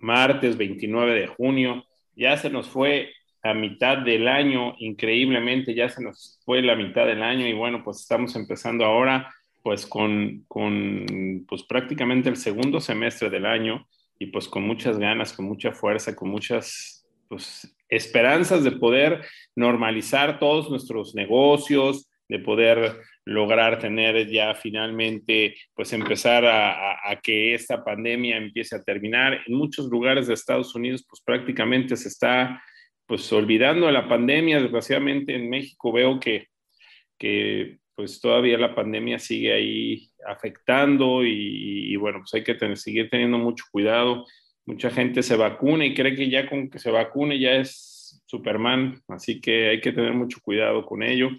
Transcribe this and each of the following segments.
martes 29 de junio. Ya se nos fue a mitad del año, increíblemente, ya se nos fue la mitad del año y bueno, pues estamos empezando ahora pues con, con pues prácticamente el segundo semestre del año y pues con muchas ganas, con mucha fuerza, con muchas pues, esperanzas de poder normalizar todos nuestros negocios, de poder lograr tener ya finalmente, pues empezar a, que esta pandemia empiece a terminar. En muchos lugares de Estados Unidos, pues prácticamente se está pues olvidando de la pandemia. Desgraciadamente en México veo que, que pues todavía la pandemia sigue ahí afectando y, bueno, pues hay que seguir teniendo mucho cuidado. Mucha gente se vacuna y cree que ya con que se vacune ya es Superman, así que hay que tener mucho cuidado con ello.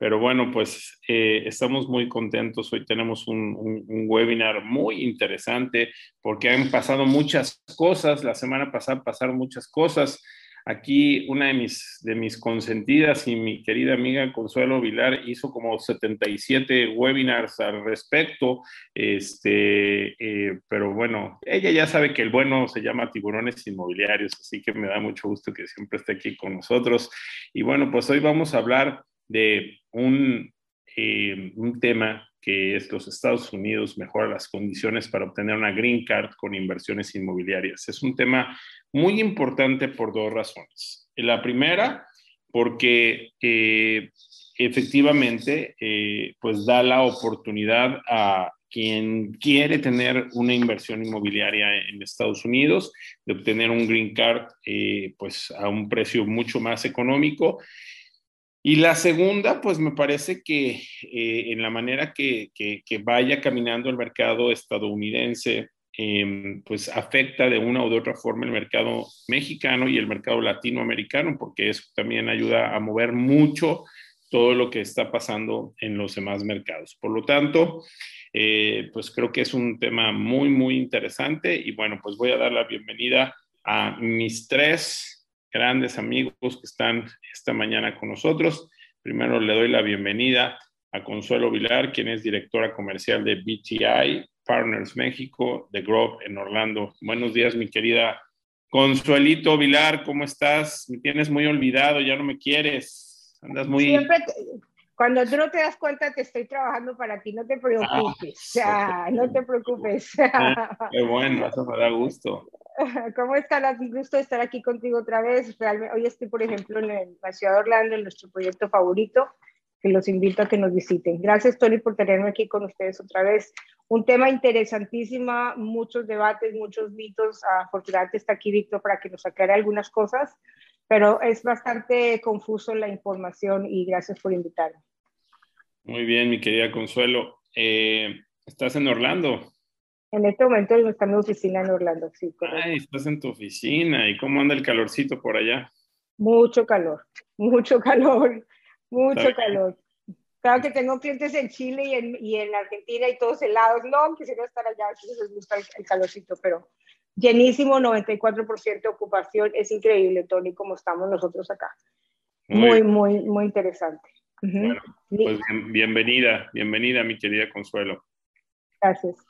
Pero bueno, pues eh, estamos muy contentos. Hoy tenemos un, webinar muy interesante porque han pasado muchas cosas. La semana pasada pasaron muchas cosas. Aquí una de mis, de mis consentidas y mi querida amiga Consuelo Vilar hizo como 77 webinars al respecto. Este, eh, pero bueno, ella ya sabe que el bueno se llama tiburones inmobiliarios, así que me da mucho gusto que siempre esté aquí con nosotros. Y bueno, pues hoy vamos a hablar de un, eh, un tema que es los Estados Unidos mejora las condiciones para obtener una green card con inversiones inmobiliarias. Es un tema muy importante por dos razones. La primera, porque eh, efectivamente eh, pues da la oportunidad a quien quiere tener una inversión inmobiliaria en Estados Unidos de obtener un green card pues a un precio mucho más económico y la segunda, pues me parece que eh, en la manera que, vaya caminando el mercado estadounidense, em, pues afecta de una u de otra forma el mercado mexicano y el mercado latinoamericano, porque eso también ayuda a mover mucho todo lo que está pasando en los demás mercados. Por lo tanto, eh, pues creo que es un tema muy, muy interesante y bueno, pues voy a dar la bienvenida a mis tres grandes amigos que están esta mañana con nosotros. Primero le doy la bienvenida a Consuelo Vilar, quien es directora comercial de BTI Partners México, de Grove en Orlando. Buenos días, mi querida Consuelito Vilar, ¿cómo estás? Me tienes muy olvidado, ya no me quieres. Andas muy... Siempre, cuando tú no te das cuenta, te estoy trabajando para ti, no te preocupes. Ah, no te preocupes. Qué bueno, eso me da gusto. ¿Cómo estás? Un gusto estar aquí contigo otra vez. Realmente, hoy estoy, por ejemplo, en la ciudad de Orlando, en nuestro proyecto favorito, que los invito a que nos visiten. Gracias, Tony, por tenerme aquí con ustedes otra vez. Un tema interesantísimo, muchos debates, muchos mitos. Afortunadamente está aquí Víctor para que nos aclare algunas cosas, pero es bastante confuso la información y gracias por invitarme. Muy bien, mi querida Consuelo. Eh, ¿Estás en Orlando? En este momento está en mi oficina en Orlando, sí. Ay, estás en tu oficina. ¿Y cómo anda el calorcito por allá? Mucho calor, mucho calor, mucho calor. Claro que tengo clientes en Chile y en, y en Argentina y todos helados. No, quisiera estar allá, les gusta el, calorcito, pero llenísimo, 94% de ocupación. Es increíble, Tony, como estamos nosotros acá. Muy, muy, muy, interesante. pues bienvenida, bienvenida, mi querida Consuelo. Gracias.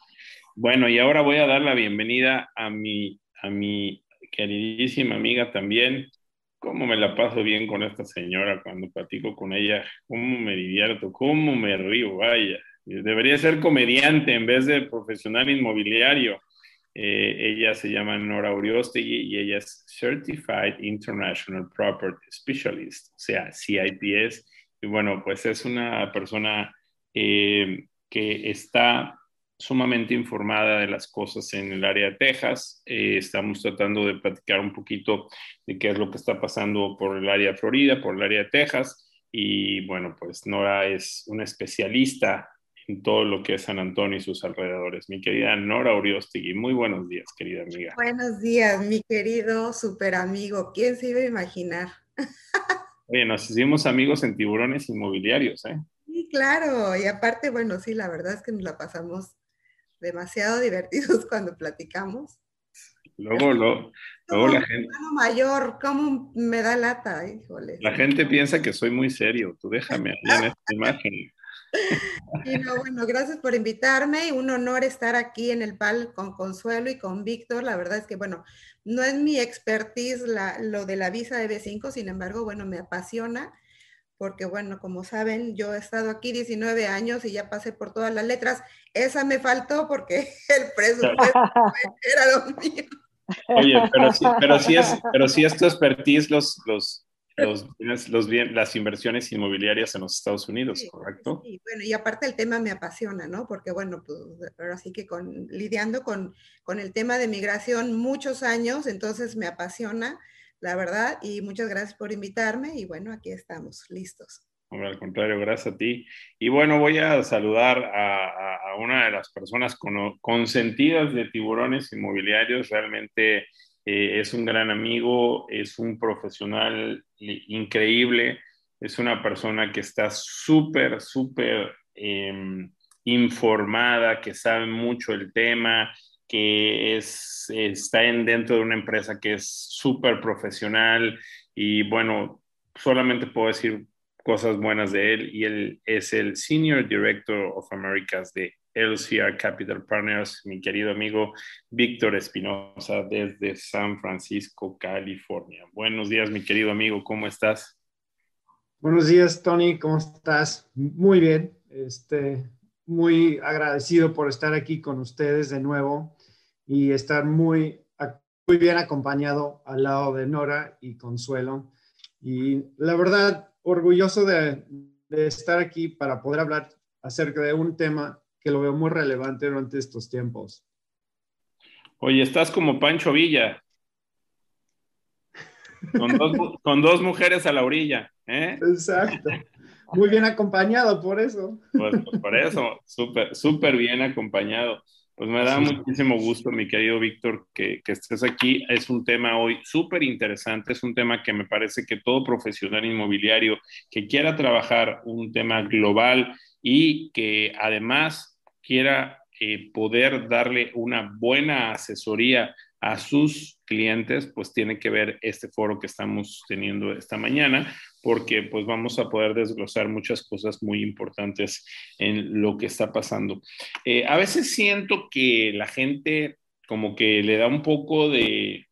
Bueno, y ahora voy a dar la bienvenida a mi, a mi queridísima amiga también. ¿Cómo me la paso bien con esta señora cuando platico con ella? ¿Cómo me divierto? ¿Cómo me río? Vaya, debería ser comediante en vez de profesional inmobiliario. Eh, ella se llama Nora Uriostegui y ella es Certified International Property Specialist, o sea, CIPS. Y bueno, pues es una persona eh, que está sumamente informada de las cosas en el área de Texas. Eh, estamos tratando de platicar un poquito de qué es lo que está pasando por el área de Florida, por el área de Texas. Y bueno, pues Nora es una especialista en todo lo que es San Antonio y sus alrededores. Mi querida Nora Uriostegui, muy buenos días, querida amiga. Buenos días, mi querido super amigo. ¿Quién se iba a imaginar? Oye, nos hicimos amigos en tiburones inmobiliarios, ¿eh? Sí, claro. Y aparte, bueno, sí, la verdad es que nos la pasamos demasiado divertidos cuando platicamos. Luego, lo, luego la gente. mayor, ¿cómo me da lata? Híjole. La gente piensa que soy muy serio. Tú déjame en esta imagen. Y no, bueno, gracias por invitarme. Un honor estar aquí en el PAL con Consuelo y con Víctor. La verdad es que, bueno, no es mi expertise la, lo de la visa de B5, sin embargo, bueno, me apasiona porque, bueno, como saben, yo he estado aquí 19 años y ya pasé por todas las letras. Esa me faltó porque el presupuesto era lo mío. Oye, pero sí, pero sí es, pero sí es tu expertise los, los, los, los bien, las inversiones inmobiliarias en los Estados Unidos, ¿correcto? Sí, bueno, y aparte el tema me apasiona, ¿no? Porque, bueno, pues ahora sí que con, lidiando con, con el tema de migración muchos años, entonces me apasiona, la verdad, y muchas gracias por invitarme y bueno, aquí estamos, listos. al contrario, gracias a ti. Y bueno, voy a saludar a, a una de las personas con, consentidas de tiburones inmobiliarios, realmente eh, es un gran amigo, es un profesional increíble, es una persona que está súper, súper em, informada, que sabe mucho el tema, que es, está en, dentro de una empresa que es súper profesional y bueno, solamente puedo decir cosas buenas de él y él es el Senior Director of Americas de LCR Capital Partners, mi querido amigo Víctor Espinosa desde San Francisco, California. Buenos días, mi querido amigo, ¿cómo estás? Buenos días, Tony, ¿cómo estás? Muy bien, este, muy agradecido por estar aquí con ustedes de nuevo y estar muy, muy bien acompañado al lado de Nora y Consuelo. Y la verdad, orgulloso de, de estar aquí para poder hablar acerca de un tema que lo veo muy relevante durante estos tiempos. Oye, estás como Pancho Villa. Con dos, mujeres a la orilla. ¿eh? Exacto. Muy bien acompañado, por eso. Pues, pues por eso, súper, súper bien acompañado. Pues me da muchísimo gusto, mi querido Víctor, que, que, estés aquí. Es un tema hoy súper interesante, es un tema que me parece que todo profesional inmobiliario que quiera trabajar un tema global y que además quiera eh, poder darle una buena asesoría a sus clientes, pues tiene que ver este foro que estamos teniendo esta mañana, porque pues vamos a poder desglosar muchas cosas muy importantes en lo que está pasando. Eh, a veces siento que la gente como que le da un poco de,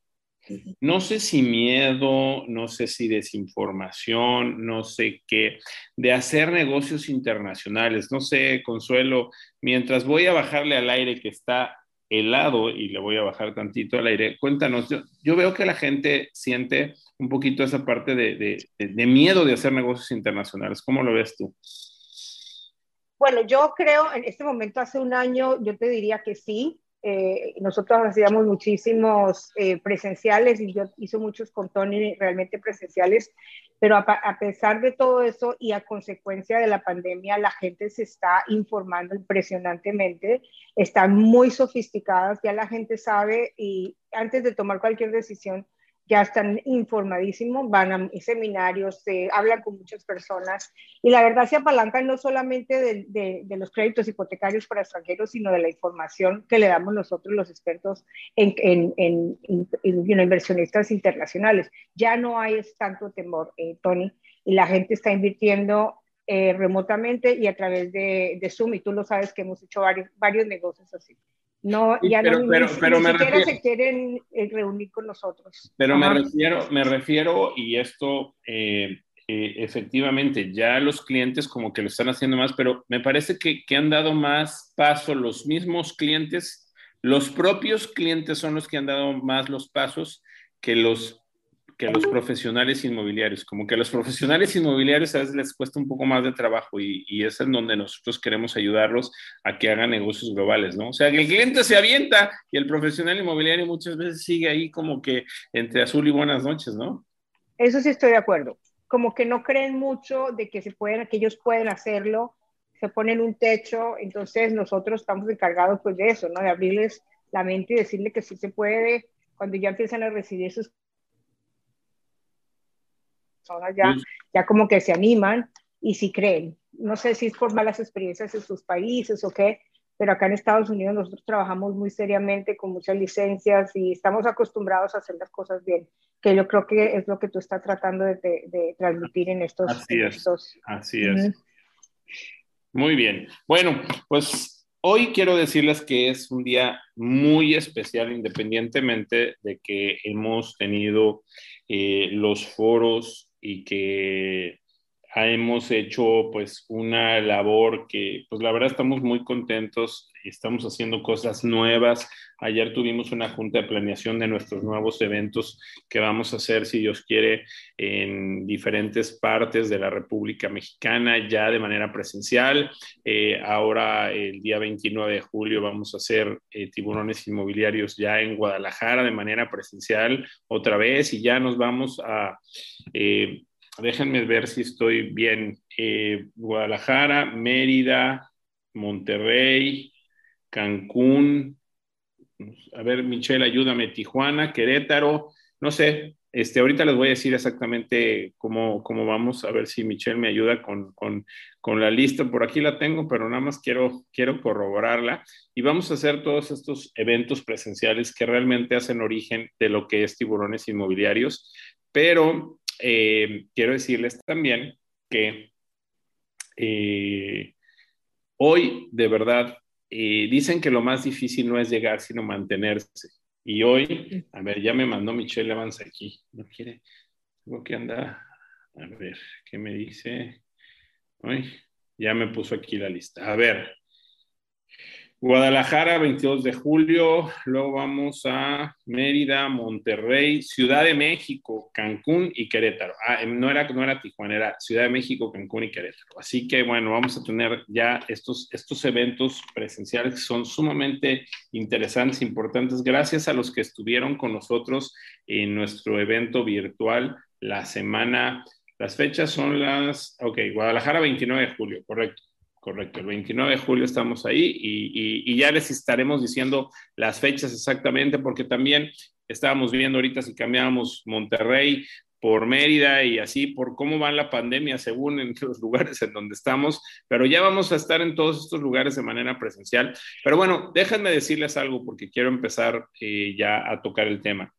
no sé si miedo, no sé si desinformación, no sé qué, de hacer negocios internacionales. No sé, Consuelo, mientras voy a bajarle al aire que está helado y le voy a bajar tantito al aire, cuéntanos, yo, veo que la gente siente un poquito esa parte de, de miedo de hacer negocios internacionales. ¿Cómo lo ves tú? Bueno, yo creo en este momento, hace un año, yo te diría que sí, eh, nosotros hacíamos muchísimos eh, presenciales y yo hice muchos con Tony realmente presenciales, pero a, a, pesar de todo eso y a consecuencia de la pandemia, la gente se está informando impresionantemente, están muy sofisticadas, ya la gente sabe y antes de tomar cualquier decisión, ya están informadísimos, van a seminarios, se hablan con muchas personas y la verdad se apalancan no solamente de, de, los créditos hipotecarios para extranjeros, sino de la información que le damos nosotros los expertos en, en, en, en inversionistas internacionales. Ya no hay tanto temor, eh, Tony, y la gente está invirtiendo eh, remotamente y a través de, de, Zoom, y tú lo sabes que hemos hecho varios, varios negocios así. No, ya no, ni, siquiera se quieren eh, reunir con nosotros. Pero me refiero, me refiero, y esto eh, eh, efectivamente, ya los clientes como que lo están haciendo más, pero me parece que, que han dado más paso los mismos clientes, los propios clientes son los que han dado más los pasos que los que los profesionales inmobiliarios. Como que a los profesionales inmobiliarios a veces les cuesta un poco más de trabajo y, y, es en donde nosotros queremos ayudarlos a que hagan negocios globales, ¿no? O sea, que el cliente se avienta y el profesional inmobiliario muchas veces sigue ahí como que entre azul y buenas noches, ¿no? Eso sí estoy de acuerdo. Como que no creen mucho de que se pueden, que ellos pueden hacerlo se ponen un techo, entonces nosotros estamos encargados pues de eso, ¿no? De abrirles la mente y decirle que sí se puede, cuando ya empiezan a recibir sus personas ya, ya como que se animan y si creen. No sé si es por malas experiencias en sus países o qué, pero acá en Estados Unidos nosotros trabajamos muy seriamente con muchas licencias y estamos acostumbrados a hacer las cosas bien, que yo creo que es lo que tú estás tratando de, de, transmitir en estos... Así es, así es. Muy bien. Bueno, pues hoy quiero decirles que es un día muy especial, independientemente de que hemos tenido eh, los foros y que hemos hecho pues una labor que pues la verdad estamos muy contentos, estamos haciendo cosas nuevas. Ayer tuvimos una junta de planeación de nuestros nuevos eventos que vamos a hacer, si Dios quiere, en diferentes partes de la República Mexicana, ya de manera presencial. Eh, ahora, el día 29 de julio, vamos a hacer eh, tiburones inmobiliarios ya en Guadalajara de manera presencial otra vez y ya nos vamos a... Eh, déjenme ver si estoy bien. Eh, Guadalajara, Mérida, Monterrey, Cancún. A ver, Michelle, ayúdame. Tijuana, Querétaro. No sé, este, ahorita les voy a decir exactamente cómo, cómo vamos, a ver si Michelle me ayuda con, con, con, la lista. Por aquí la tengo, pero nada más quiero, quiero corroborarla. Y vamos a hacer todos estos eventos presenciales que realmente hacen origen de lo que es tiburones inmobiliarios. Pero eh, quiero decirles también que eh, hoy, de verdad, eh, dicen que lo más difícil no es llegar, sino mantenerse. Y hoy, a ver, ya me mandó Michelle Evans aquí. No quiere, tengo que andar. A ver, ¿qué me dice? Hoy, ya me puso aquí la lista. A ver, Guadalajara, 22 de julio, luego vamos a Mérida, Monterrey, Ciudad de México, Cancún y Querétaro. Ah, em, no era, no era Tijuana, era Ciudad de México, Cancún y Querétaro. Así que bueno, vamos a tener ya estos, estos eventos presenciales que son sumamente interesantes, importantes, gracias a los que estuvieron con nosotros en nuestro evento virtual la semana. Las fechas son las, ok, Guadalajara 29 de julio, correcto. Correcto, el 29 de julio estamos ahí y, ya les estaremos diciendo las fechas exactamente porque también estábamos viendo ahorita si cambiábamos Monterrey por Mérida y así por cómo va la pandemia según en los lugares en donde estamos, pero ya vamos a estar en todos estos lugares de manera presencial. Pero bueno, déjenme decirles algo porque quiero empezar eh, ya a tocar el tema.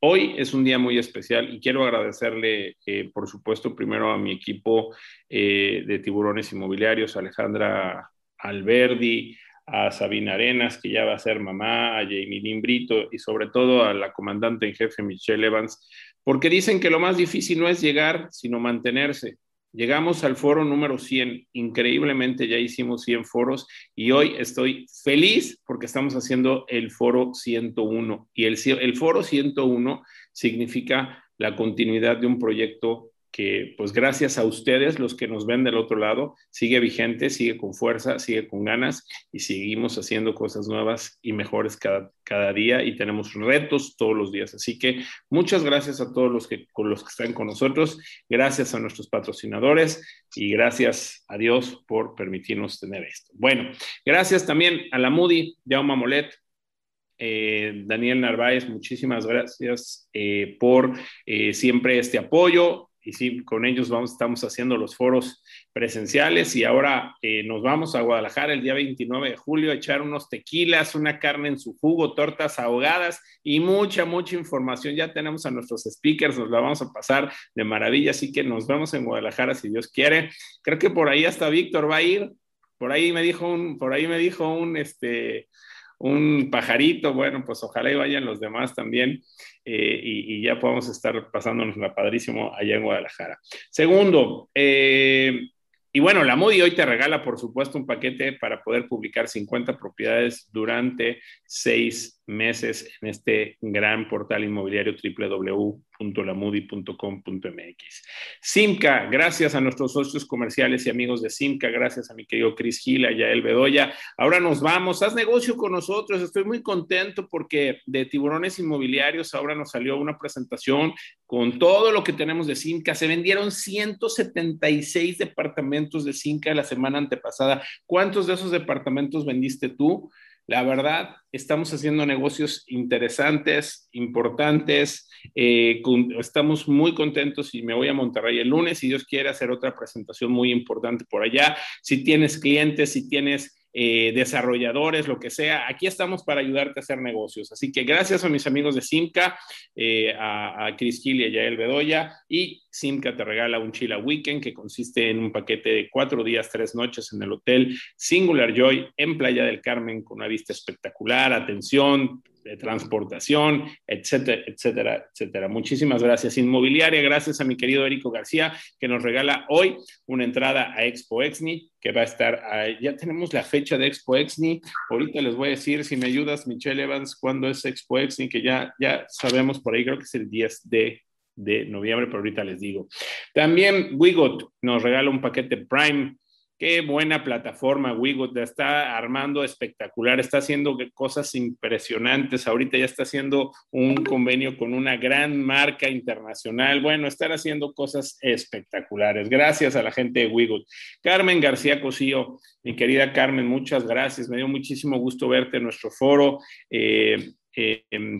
Hoy es un día muy especial y quiero agradecerle, eh, por supuesto, primero a mi equipo eh, de tiburones inmobiliarios, Alejandra Alberdi, a Sabina Arenas, que ya va a ser mamá, a Jamie Lynn Brito y sobre todo a la comandante en jefe Michelle Evans, porque dicen que lo más difícil no es llegar, sino mantenerse. Llegamos al foro número 100, increíblemente ya hicimos 100 foros y hoy estoy feliz porque estamos haciendo el foro 101 y el, foro 101 significa la continuidad de un proyecto que pues gracias a ustedes, los que nos ven del otro lado, sigue vigente, sigue con fuerza, sigue con ganas y seguimos haciendo cosas nuevas y mejores cada, cada día y tenemos retos todos los días. Así que muchas gracias a todos los que, con los que están con nosotros, gracias a nuestros patrocinadores y gracias a Dios por permitirnos tener esto. Bueno, gracias también a la Moody, Jaume Molet, eh, Daniel Narváez, muchísimas gracias eh, por eh, siempre este apoyo y sí, con ellos vamos, estamos haciendo los foros presenciales y ahora eh, nos vamos a Guadalajara el día 29 de julio a echar unos tequilas, una carne en su jugo, tortas ahogadas y mucha, mucha información. Ya tenemos a nuestros speakers, nos la vamos a pasar de maravilla, así que nos vemos en Guadalajara si Dios quiere. Creo que por ahí hasta Víctor va a ir. Por ahí me dijo un, por ahí me dijo un, este, un pajarito, bueno, pues ojalá y vayan los demás también eh, y, ya podamos estar pasándonos la padrísimo allá en Guadalajara. Segundo, eh, y bueno, la Moody hoy te regala, por supuesto, un paquete para poder publicar 50 propiedades durante seis meses en este gran portal inmobiliario www.lamudi.com.mx. Simca, gracias a nuestros socios comerciales y amigos de Simca, gracias a mi querido Cris Gila y a El Bedoya. Ahora nos vamos, haz negocio con nosotros, estoy muy contento porque de tiburones inmobiliarios ahora nos salió una presentación con todo lo que tenemos de Simca. Se vendieron 176 departamentos de Simca la semana antepasada. ¿Cuántos de esos departamentos vendiste tú? La verdad, estamos haciendo negocios interesantes, importantes. Eh, estamos muy contentos y me voy a Monterrey el lunes, si Dios quiere, hacer otra presentación muy importante por allá. Si tienes clientes, si tienes eh, desarrolladores, lo que sea. Aquí estamos para ayudarte a hacer negocios. Así que gracias a mis amigos de Simca, eh, a, Chris Kill y a Yael Bedoya. Y Simca te regala un Chila Weekend que consiste en un paquete de cuatro días, tres noches en el hotel Singular Joy en Playa del Carmen con una vista espectacular, atención, de transportación, etcétera, etcétera, etcétera. Muchísimas gracias. Inmobiliaria, gracias a mi querido Erico García, que nos regala hoy una entrada a Expo Exni, que va a estar, ya tenemos la fecha de Expo Exni. Ahorita les voy a decir, si me ayudas, Michelle Evans, cuándo es Expo Exni, que ya, ya sabemos por ahí, creo que es el 10 de de noviembre, pero ahorita les digo. También Wigot nos regala un paquete Prime Qué buena plataforma, Wigot, está armando espectacular, está haciendo cosas impresionantes. Ahorita ya está haciendo un convenio con una gran marca internacional. Bueno, están haciendo cosas espectaculares. Gracias a la gente de Wigot. Carmen García Cosío, mi querida Carmen, muchas gracias. Me dio muchísimo gusto verte en nuestro foro. Eh,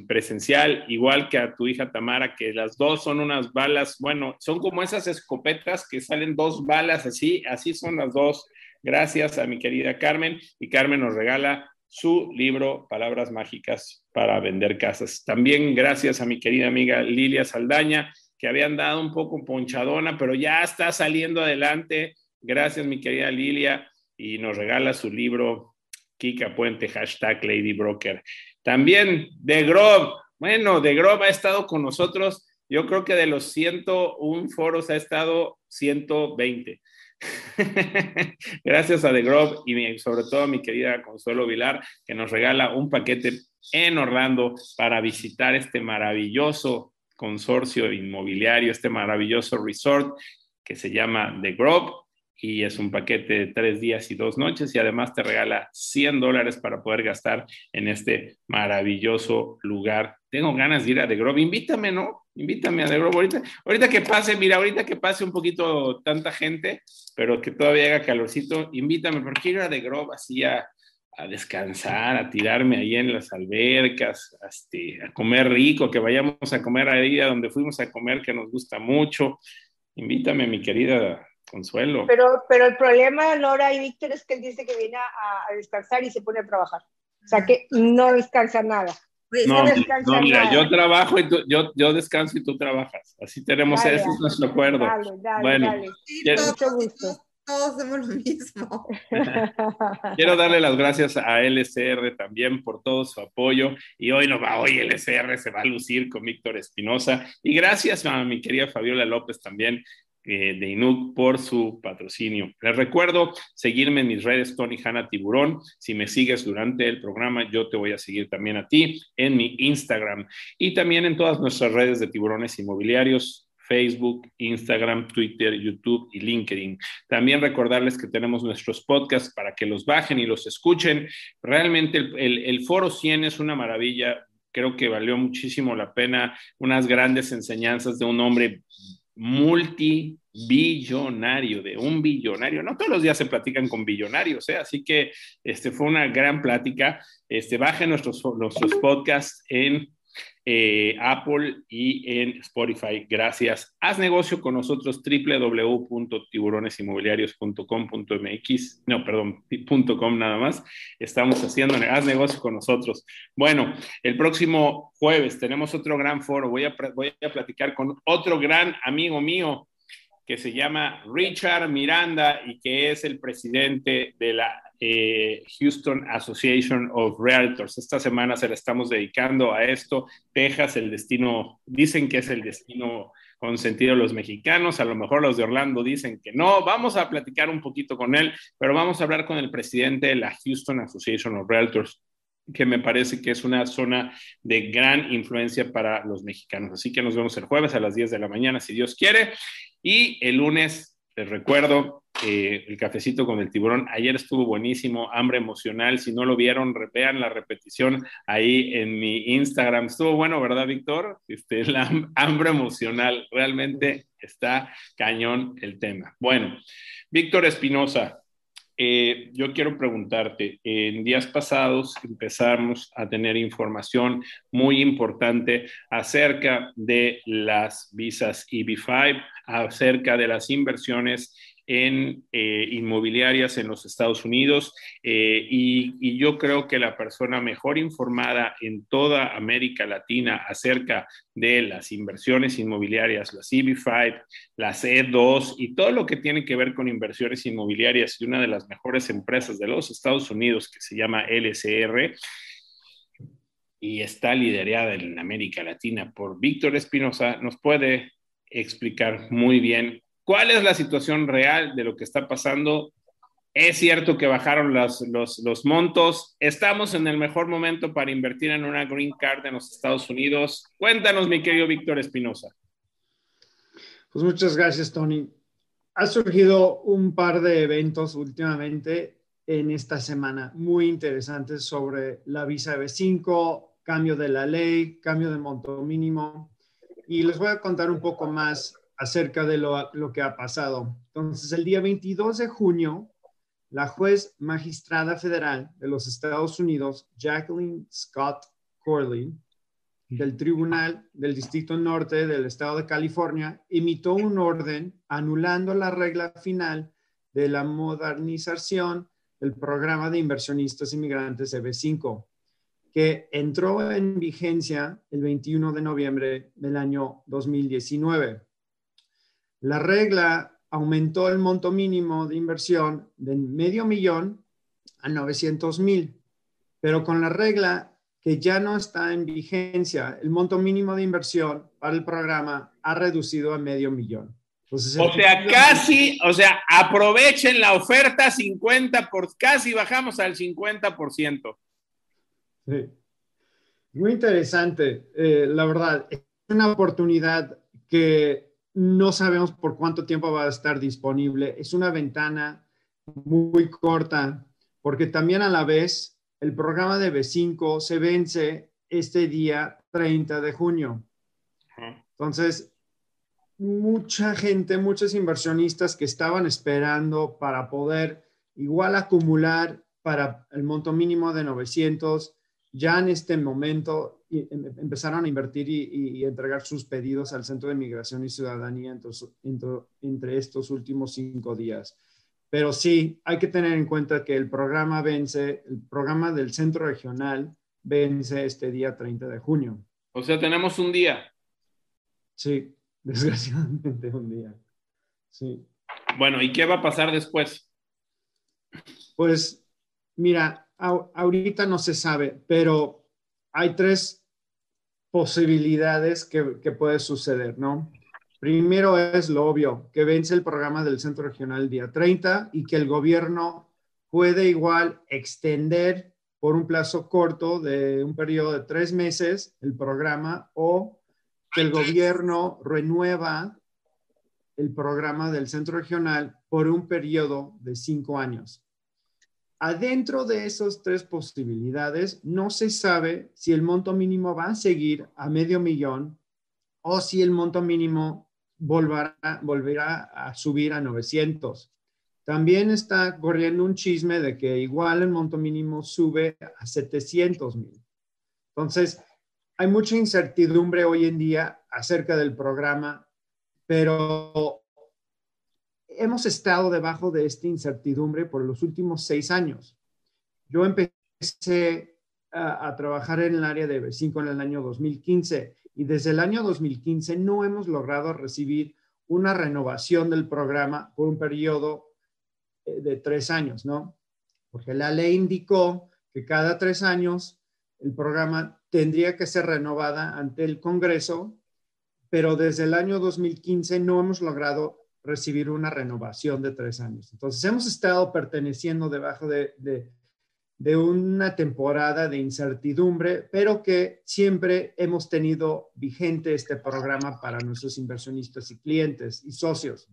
presencial, igual que a tu hija Tamara, que las dos son unas balas, bueno, son como esas escopetas que salen dos balas así, así son las dos. Gracias a mi querida Carmen y Carmen nos regala su libro Palabras Mágicas para vender casas. También gracias a mi querida amiga Lilia Saldaña, que había andado un poco ponchadona, pero ya está saliendo adelante. Gracias, mi querida Lilia, y nos regala su libro Kika Puente, hashtag Lady Broker. También de Grob, bueno, de Grob ha estado con nosotros, yo creo que de los 101 foros ha estado 120. Gracias a The Grove y sobre todo a mi querida Consuelo Vilar, que nos regala un paquete en Orlando para visitar este maravilloso consorcio inmobiliario, este maravilloso resort que se llama The Grove y es un paquete de tres días y dos noches y además te regala 100 dólares para poder gastar en este maravilloso lugar. Tengo ganas de ir a The Grove. Invítame, ¿no? Invítame a The Grove. Ahorita, ahorita que pase, mira, ahorita que pase un poquito tanta gente, pero que todavía haga calorcito, invítame, porque quiero ir a The Grove así a, a descansar, a tirarme ahí en las albercas, a, este, a comer rico, que vayamos a comer ahí a donde fuimos a comer, que nos gusta mucho. Invítame, mi querida Consuelo. Pero, pero el problema, Laura y Víctor, es que él dice que viene a, descansar y se pone a trabajar. O sea que no descansa nada. No, no, mira, yo trabajo y tú, yo, yo descanso y tú trabajas. Así tenemos, ese es nuestro acuerdo. Dale, dale, bueno, dale. mucho gusto. Todos hacemos lo mismo. Quiero darle las gracias a LSR también por todo su apoyo. Y hoy no va, hoy LSR se va a lucir con Víctor Espinosa. Y gracias a mi querida Fabiola López también, eh, de Inuk por su patrocinio. Les recuerdo seguirme en mis redes Tony Hanna Tiburón. Si me sigues durante el programa, yo te voy a seguir también a ti en mi Instagram y también en todas nuestras redes de tiburones inmobiliarios. Facebook, Instagram, Twitter, YouTube y LinkedIn. También recordarles que tenemos nuestros podcasts para que los bajen y los escuchen. Realmente el, el Foro 100 es una maravilla creo que valió muchísimo la pena, unas grandes enseñanzas de un hombre multibillonario, de un billonario. No todos los días se platican con billonarios, ¿eh? así que este, fue una gran plática. Este, bajen nuestros, nuestros podcasts en eh, Apple y en Spotify. Gracias. Haz negocio con nosotros www.tiburonesinmobiliarios.com.mx. No, perdón, .com nada más. Estamos haciendo, haz negocio con nosotros. Bueno, el próximo jueves tenemos otro gran foro. Voy a, voy a platicar con otro gran amigo mío que se llama Richard Miranda y que es el presidente de la eh, Houston Association of Realtors. Esta semana se la estamos dedicando a esto. Texas, el destino, dicen que es el destino consentido de los mexicanos, a lo mejor los de Orlando dicen que no. Vamos a platicar un poquito con él, pero vamos a hablar con el presidente de la Houston Association of Realtors que me parece que es una zona de gran influencia para los mexicanos. Así que nos vemos el jueves a las 10 de la mañana, si Dios quiere. Y el lunes, les recuerdo, eh, el cafecito con el tiburón. Ayer estuvo buenísimo, hambre emocional. Si no lo vieron, vean la repetición ahí en mi Instagram. Estuvo bueno, ¿verdad, Víctor? Este, la hambre emocional. Realmente está cañón el tema. Bueno, Víctor Espinosa, eh, yo quiero preguntarte, en días pasados empezamos a tener información muy importante acerca de las visas EB5, acerca de las inversiones en eh, inmobiliarias en los Estados Unidos eh, y, yo creo que la persona mejor informada en toda América Latina acerca de las inversiones inmobiliarias, las EB5, las E2 y todo lo que tiene que ver con inversiones inmobiliarias y una de las mejores empresas de los Estados Unidos que se llama LSR y está liderada en América Latina por Víctor Espinosa, nos puede explicar muy bien ¿Cuál es la situación real de lo que está pasando? Es cierto que bajaron los, los, montos. Estamos en el mejor momento para invertir en una green card en los Estados Unidos. Cuéntanos, mi querido Víctor Espinosa. Pues muchas gracias, Tony. Ha surgido un par de eventos últimamente en esta semana muy interesantes sobre la visa B5, cambio de la ley, cambio de monto mínimo. Y les voy a contar un poco más acerca de lo, que ha pasado. Entonces, el día 22 de junio, la juez magistrada federal de los Estados Unidos, Jacqueline Scott Corley, del Tribunal del Distrito Norte del Estado de California, emitió un orden anulando la regla final de la modernización del programa de inversionistas inmigrantes EB5, que entró en vigencia el 21 de noviembre del año 2019. La regla aumentó el monto mínimo de inversión de medio millón a 900 mil, pero con la regla que ya no está en vigencia, el monto mínimo de inversión para el programa ha reducido a medio millón. o sea, casi, o sea, aprovechen la oferta 50 por casi bajamos al 50%. Sí. Muy interesante, eh, la verdad, es una oportunidad que no sabemos por cuánto tiempo va a estar disponible. Es una ventana muy corta, porque también a la vez el programa de B5 se vence este día 30 de junio. Entonces, mucha gente, muchos inversionistas que estaban esperando para poder igual acumular para el monto mínimo de 900, ya en este momento em, empezaron a invertir y, entregar sus pedidos al Centro de Migración y Ciudadanía entre, entre, estos últimos cinco días. Pero sí, hay que tener en cuenta que el programa vence, el programa del Centro Regional vence este día 30 de junio. O sea, tenemos un día. Sí, desgraciadamente un día. Sí. Bueno, ¿y qué va a pasar después? Pues, mira, ahorita no se sabe, pero hay tres posibilidades que, puede suceder, ¿no? Primero es lo obvio, que vence el programa del Centro Regional día 30 y que el gobierno puede igual extender por un plazo corto de un periodo de tres meses el programa o que el gobierno renueva el programa del Centro Regional por un periodo de cinco años. Adentro de esas tres posibilidades, no se sabe si el monto mínimo va a seguir a medio millón o si el monto mínimo volverá, volverá a subir a 900. También está corriendo un chisme de que igual el monto mínimo sube a 700 mil. Entonces, hay mucha incertidumbre hoy en día acerca del programa, pero hemos estado debajo de esta incertidumbre por los últimos seis años. Yo empecé a, trabajar en el área de B5 en el año 2015 y desde el año 2015 no hemos logrado recibir una renovación del programa por un periodo eh, de tres años, ¿no? Porque la ley indicó que cada tres años el programa tendría que ser renovada ante el Congreso, pero desde el año 2015 no hemos logrado recibir una renovación de tres años. Entonces, hemos estado perteneciendo debajo de, de una temporada de incertidumbre, pero que siempre hemos tenido vigente este programa para nuestros inversionistas y clientes y socios.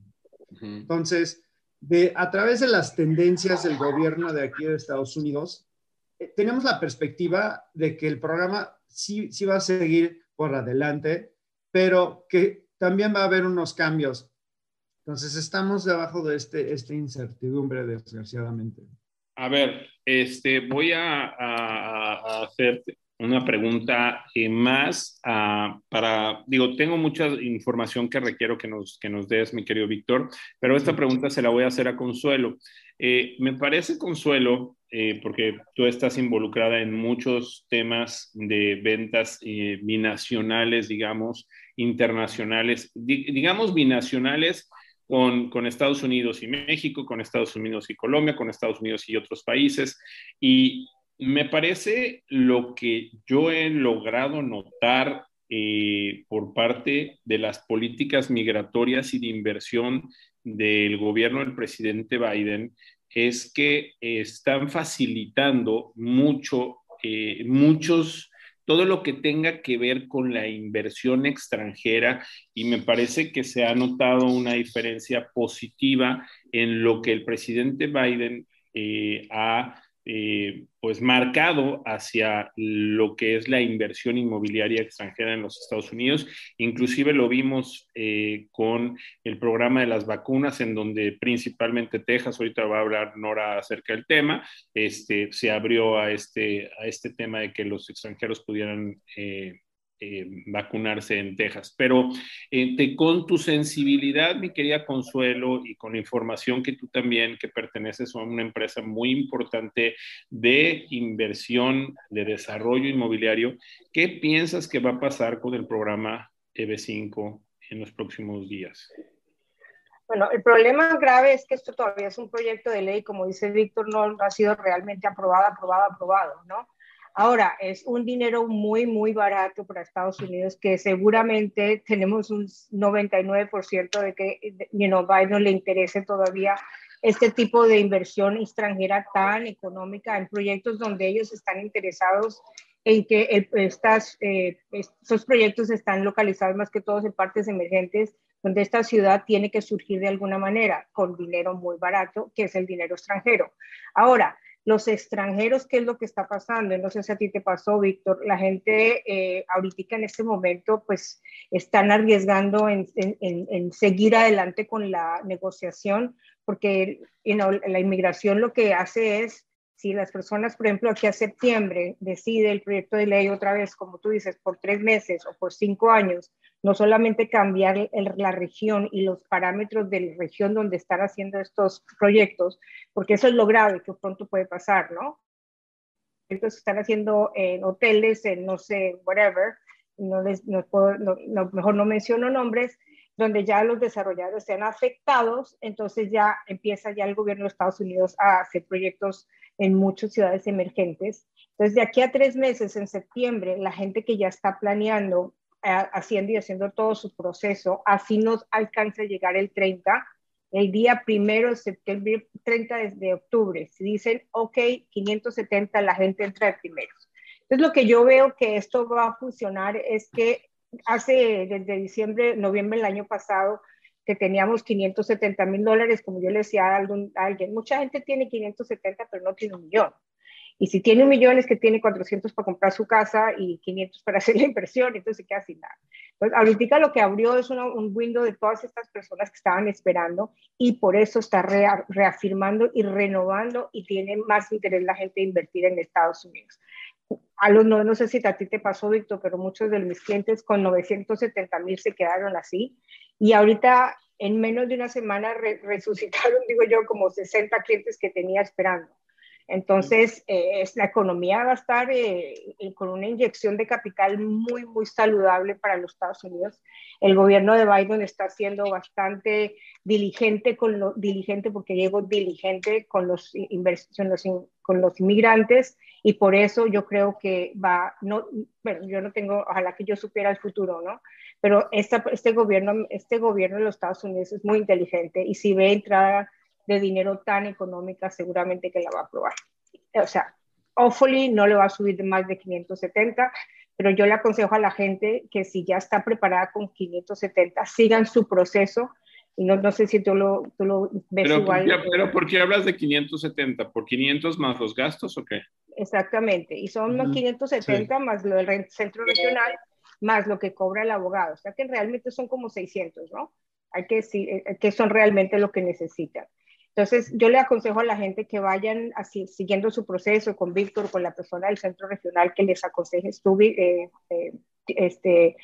Entonces, de, a través de las tendencias del gobierno de aquí de Estados Unidos, eh, tenemos la perspectiva de que el programa sí, sí va a seguir por adelante, pero que también va a haber unos cambios. Entonces, estamos debajo de este, esta incertidumbre, desgraciadamente. A ver, este, voy a, a, hacer una pregunta eh, más ah, para, digo, tengo mucha información que requiero que nos, que nos des, mi querido Víctor, pero esta pregunta se la voy a hacer a Consuelo. Eh, me parece, Consuelo, eh, porque tú estás involucrada en muchos temas de ventas binacionales, digamos, internacionales, digamos binacionales con, Estados Unidos y México, con Estados Unidos y Colombia, con Estados Unidos y otros países. Y me parece lo que yo he logrado notar eh, por parte de las políticas migratorias y de inversión del gobierno del presidente Biden es que están facilitando mucho, eh, muchos todo lo que tenga que ver con la inversión extranjera y me parece que se ha notado una diferencia positiva en lo que el presidente Biden eh, ha eh, pues marcado hacia lo que es la inversión inmobiliaria extranjera en los Estados Unidos. Inclusive lo vimos eh, con el programa de las vacunas, en donde principalmente Texas, ahorita va a hablar Nora acerca del tema, este, se abrió a este, a este tema de que los extranjeros pudieran eh, eh, vacunarse en Texas. Pero eh, con tu sensibilidad, mi querida Consuelo, y con la información que tú también, que perteneces a una empresa muy importante de inversión, de desarrollo inmobiliario, ¿qué piensas que va a pasar con el programa EB5 en los próximos días? Bueno, el problema grave es que esto todavía es un proyecto de ley, como dice Víctor, no ha sido realmente aprobado, aprobado, aprobado, ¿no? Ahora, es un dinero muy, muy barato para Estados Unidos que seguramente tenemos un 99% de que you know, Biden le interese todavía este tipo de inversión extranjera tan económica en proyectos donde ellos están interesados en que estas, eh, estos proyectos están localizados más que todos en partes emergentes, donde esta ciudad tiene que surgir de alguna manera con dinero muy barato, que es el dinero extranjero. Ahora, los extranjeros, ¿qué es lo que está pasando? No sé si a ti te pasó, Víctor. La gente eh, ahorita en este momento, pues, están arriesgando en, seguir adelante con la negociación, porque la inmigración lo que hace es si las personas, por ejemplo, aquí a septiembre decide el proyecto de ley otra vez, como tú dices, por tres meses o por cinco años, no solamente cambiar la región y los parámetros de la región donde están haciendo estos proyectos, porque eso es lo grave que pronto puede pasar, ¿no? Entonces están haciendo en hoteles, en no sé, whatever, no les, no mejor no menciono nombres, donde ya los desarrolladores sean afectados, entonces ya empieza ya el gobierno de Estados Unidos a hacer proyectos en muchas ciudades emergentes. Entonces, de aquí a tres meses, en septiembre, la gente que ya está planeando, eh, haciendo y haciendo todo su proceso, así nos alcanza a llegar el 30, el día primero de septiembre, 30 de octubre, si dicen, ok, 570, la gente entra de primeros. Entonces, lo que yo veo que esto va a funcionar es que hace desde diciembre, noviembre del año pasado, que teníamos 570 mil dólares, como yo le decía a, alguien, mucha gente tiene 570, pero no tiene un millón. Y si tiene un millón es que tiene 400 para comprar su casa y 500 para hacer la inversión, entonces se queda sin nada. Entonces, ahorita lo que abrió es un window de todas estas personas que estaban esperando y por eso está reafirmando y renovando y tiene más interés la gente de invertir en Estados Unidos a los no, no sé si a ti te pasó, Víctor, pero muchos de mis clientes con 970 mil se quedaron así. Y ahorita, en menos de una semana, resucitaron, digo yo, como 60 clientes que tenía esperando. Entonces, eh, la economía va a estar eh, con una inyección de capital muy, muy saludable para los Estados Unidos. El gobierno de Biden está siendo bastante diligente, con lo, diligente porque llego diligente con los, inversiones, con los inmigrantes y por eso yo creo que va, no, bueno, yo no tengo, ojalá que yo supiera el futuro, ¿no? Pero esta, este, gobierno, este gobierno de los Estados Unidos es muy inteligente y si ve entrada de dinero tan económica, seguramente que la va a aprobar. O sea, hopefully no le va a subir más de 570, pero yo le aconsejo a la gente que si ya está preparada con 570, sigan su proceso. Y no, no sé si tú lo, tú lo ves pero, igual. pero ¿por qué hablas de 570? ¿Por 500 más los gastos o qué? Exactamente, y son los 570 más lo del centro regional, más lo que cobra el abogado. O sea que realmente son como 600, ¿no? Hay que decir eh, que son realmente lo que necesitan. Entonces, yo le aconsejo a la gente que vayan así, siguiendo su proceso con Víctor, con la persona del centro regional que les aconseje eh, eh, este,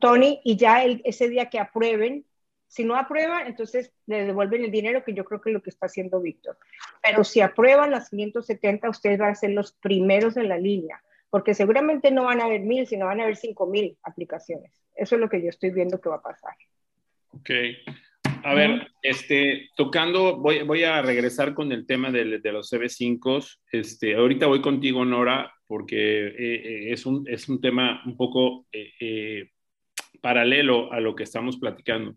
Tony, y ya ese día que aprueben, si no aprueban, entonces le devuelven el dinero, que yo creo que es lo que está haciendo Víctor. Pero si aprueban las 570, ustedes van a ser los primeros en la línea, porque seguramente no van a haber mil, sino van a haber cinco mil aplicaciones. Eso es lo que yo estoy viendo que va a pasar. Ok. A ver, este, tocando, voy, voy a regresar con el tema de, de los CB5. Este, ahorita voy contigo, Nora, porque eh, eh, es, un, es un tema un poco eh, paralelo a lo que estamos platicando.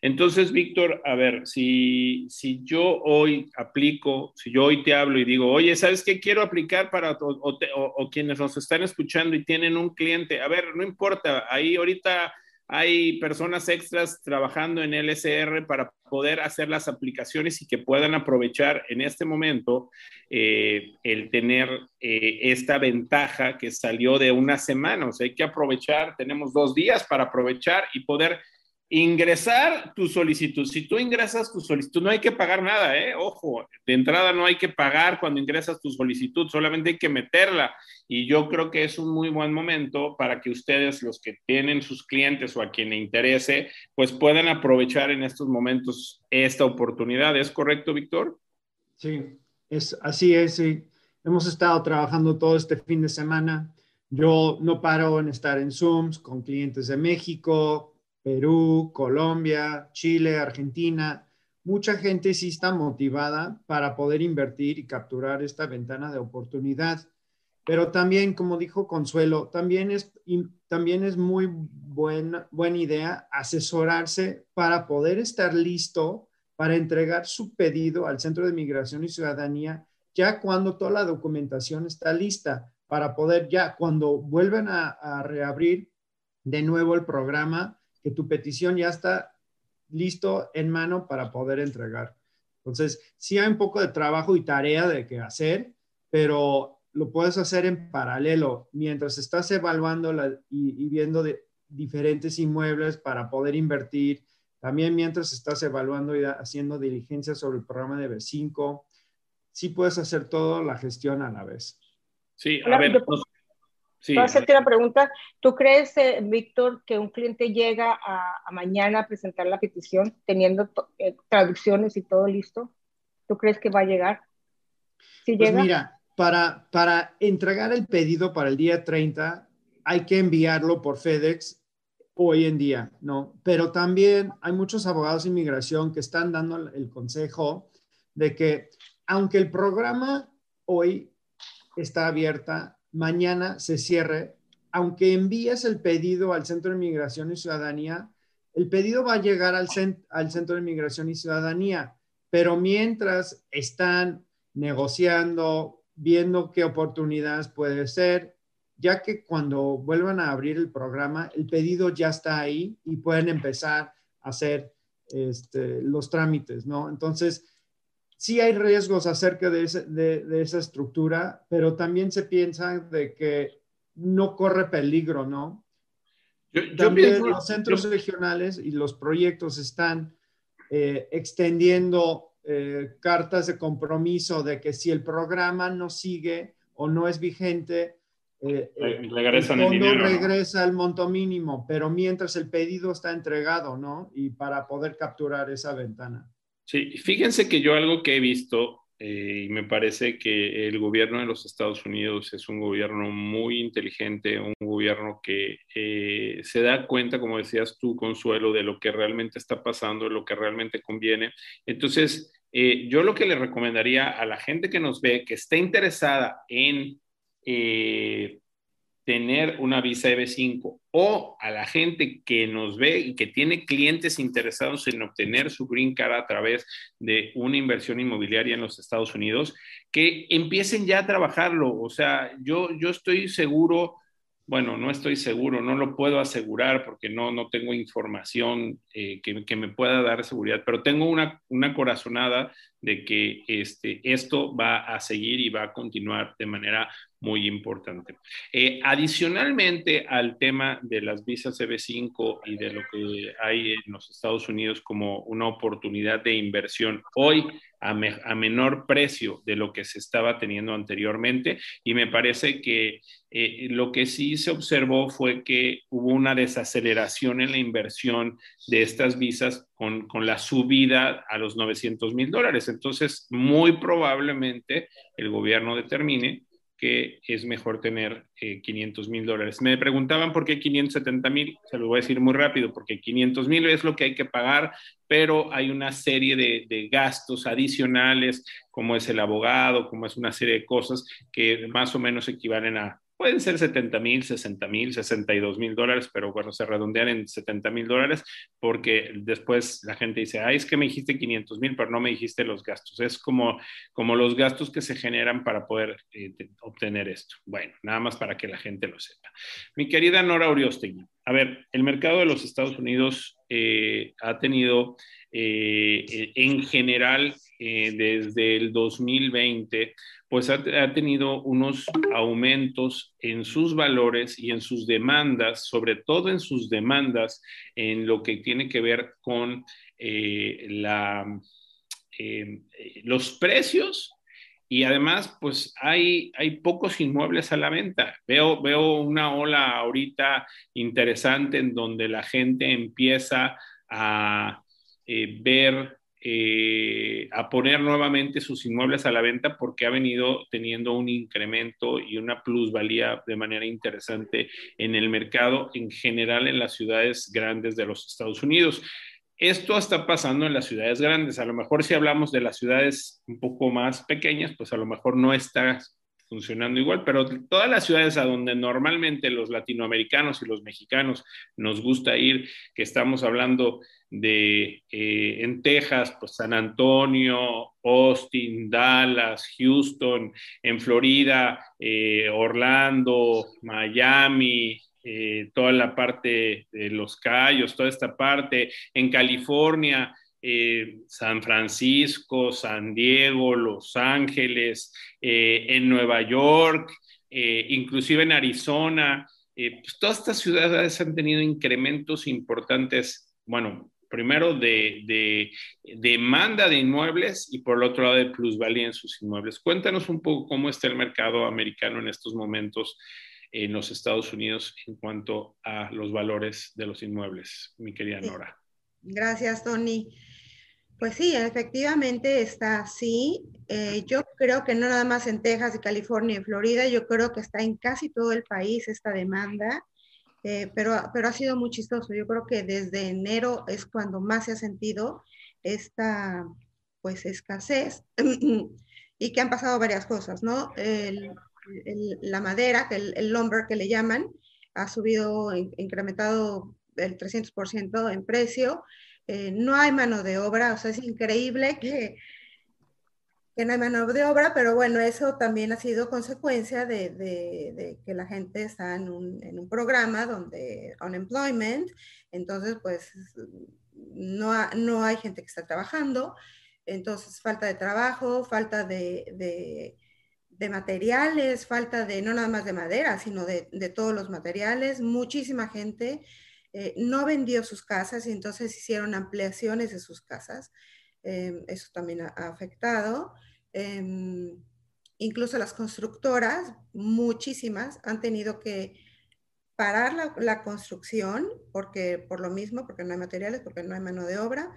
Entonces, Víctor, a ver, si, si yo hoy aplico, si yo hoy te hablo y digo, oye, ¿sabes qué quiero aplicar para, o, o quienes nos están escuchando y tienen un cliente? A ver, no importa, ahí ahorita hay personas extras trabajando en LSR para poder hacer las aplicaciones y que puedan aprovechar en este momento eh, el tener eh, esta ventaja que salió de una semana. O sea, hay que aprovechar, tenemos dos días para aprovechar y poder ingresar tu solicitud. Si tú ingresas tu solicitud, no hay que pagar nada, ¿eh? Ojo, de entrada no hay que pagar cuando ingresas tu solicitud, solamente hay que meterla. Y yo creo que es un muy buen momento para que ustedes, los que tienen sus clientes o a quien le interese, pues puedan aprovechar en estos momentos esta oportunidad. ¿Es correcto, Víctor? Sí, es, así es. Hemos estado trabajando todo este fin de semana. Yo no paro en estar en Zooms con clientes de México, Perú, Colombia, Chile, Argentina. Mucha gente sí está motivada para poder invertir y capturar esta ventana de oportunidad. Pero también, como dijo Consuelo, también es, también es muy buena, buena idea asesorarse para poder estar listo para entregar su pedido al Centro de Migración y Ciudadanía ya cuando toda la documentación está lista, para poder ya, cuando vuelvan a, a reabrir de nuevo el programa, que tu petición ya está listo en mano para poder entregar. Entonces, sí hay un poco de trabajo y tarea de que hacer, pero lo puedes hacer en paralelo mientras estás evaluando y, viendo de diferentes inmuebles para poder invertir. También mientras estás evaluando y haciendo diligencia sobre el programa de B5, sí puedes hacer toda la gestión a la vez. Sí, a ver, Sí. hacerte una pregunta. ¿Tú crees, eh, Víctor, que un cliente llega a, mañana a presentar la petición teniendo eh, traducciones y todo listo? ¿Tú crees que va a llegar? ¿Sí pues mira, para, para entregar el pedido para el día 30, hay que enviarlo por FedEx hoy en día, ¿no? Pero también hay muchos abogados de inmigración que están dando el consejo de que aunque el programa hoy está abierta, mañana se cierre, aunque envíes el pedido al Centro de Migración y Ciudadanía, el pedido va a llegar al, Centro de Migración y Ciudadanía, pero mientras están negociando, viendo qué oportunidades puede ser, ya que cuando vuelvan a abrir el programa, el pedido ya está ahí y pueden empezar a hacer este, los trámites, ¿no? Entonces, sí hay riesgos acerca de, esa estructura, pero también se piensa de que no corre peligro, ¿no? también los centros regionales y los proyectos están eh, extendiendo eh, cartas de compromiso de que si el programa no sigue o no es vigente, eh, el fondo regresa al monto mínimo, pero mientras el pedido está entregado, ¿no? Y para poder capturar esa ventana. Sí, fíjense que yo algo que he visto eh, y me parece que el gobierno de los Estados Unidos es un gobierno muy inteligente, un gobierno que eh, se da cuenta, como decías tú, Consuelo, de lo que realmente está pasando, de lo que realmente conviene. Entonces, eh, yo lo que le recomendaría a la gente que nos ve, que esté interesada en tener una visa EB5 o a la gente que nos ve y que tiene clientes interesados en obtener su green card a través de una inversión inmobiliaria en los Estados Unidos, que empiecen ya a trabajarlo. O sea, yo, yo estoy seguro bueno, no estoy seguro, no lo puedo asegurar porque no, no tengo información eh, que, me pueda dar seguridad, pero tengo una, una corazonada de que este, esto va a seguir y va a continuar de manera muy importante. Eh, adicionalmente al tema de las visas EB5 y de lo que hay en los Estados Unidos como una oportunidad de inversión hoy a, menor precio de lo que se estaba teniendo anteriormente y me parece que eh, lo que sí se observó fue que hubo una desaceleración en la inversión de estas visas con, con la subida a los 900 mil dólares. Entonces, muy probablemente el gobierno determine que es mejor tener 500 eh, mil dólares. Me preguntaban por qué 570 mil, se lo voy a decir muy rápido, porque 500 mil es lo que hay que pagar, pero hay una serie de, de, gastos adicionales, como es el abogado, como es una serie de cosas que más o menos equivalen a Pueden ser 70 mil, 60 mil, 62 mil dólares, pero bueno, se redondean en 70 mil dólares porque después la gente dice, ay, es que me dijiste 500 mil, pero no me dijiste los gastos. Es como, como los gastos que se generan para poder eh, obtener esto. Bueno, nada más para que la gente lo sepa. Mi querida Nora Uriostegui, a ver, el mercado de los Estados Unidos eh, ha tenido eh, en general desde el 2020 pues ha, tenido unos aumentos en sus valores y en sus demandas, sobre todo en sus demandas en lo que tiene que ver con eh, eh, los precios y además, pues hay, hay pocos inmuebles a la venta. Veo, veo una ola ahorita interesante en donde la gente empieza a eh, ver eh, a poner nuevamente sus inmuebles a la venta porque ha venido teniendo un incremento y una plusvalía de manera interesante en el mercado en general en las ciudades grandes de los Estados Unidos. Esto está pasando en las ciudades grandes. A lo mejor si hablamos de las ciudades un poco más pequeñas, pues a lo mejor no está funcionando igual, pero todas las ciudades a donde normalmente los latinoamericanos y los mexicanos nos gusta ir, que estamos hablando de eh, en Texas, pues San Antonio, Austin, Dallas, Houston, en Florida, eh, Orlando, Miami, eh, toda la parte de Los Cayos, toda esta parte, en California, eh, San Francisco, San Diego, Los Ángeles, eh, en Nueva York, inclusive en Arizona. Pues todas estas ciudades han tenido incrementos importantes, bueno, primero de, demanda de inmuebles y por el otro lado de plusvalía en sus inmuebles. Cuéntanos un poco cómo está el mercado americano en estos momentos en los Estados Unidos en cuanto a los valores de los inmuebles, mi querida Nora. Gracias, Tony. Pues sí, efectivamente está así. Eh, yo creo que no nada más en Texas y California y Florida, yo creo que está en casi todo el país esta demanda, eh, pero, pero ha sido muy chistoso. Yo creo que desde enero es cuando más se ha sentido esta pues escasez y que han pasado varias cosas, ¿no? La madera, el, el lumber que le llaman, ha subido, incrementado el 300% en precio. Eh, no hay mano de obra, o sea, es increíble que, que, no hay mano de obra, pero bueno, eso también ha sido consecuencia de, de, que la gente está en un, en un, programa donde unemployment, entonces pues no, no hay gente que está trabajando, entonces falta de trabajo, falta de materiales, falta de no nada más de madera, sino de, de todos los materiales, muchísima gente eh, no vendió sus casas y entonces hicieron ampliaciones de sus casas. Em, eso también ha, afectado. Em, incluso las constructoras, muchísimas, han tenido que parar la, construcción porque por lo mismo, porque no hay materiales, porque no hay mano de obra,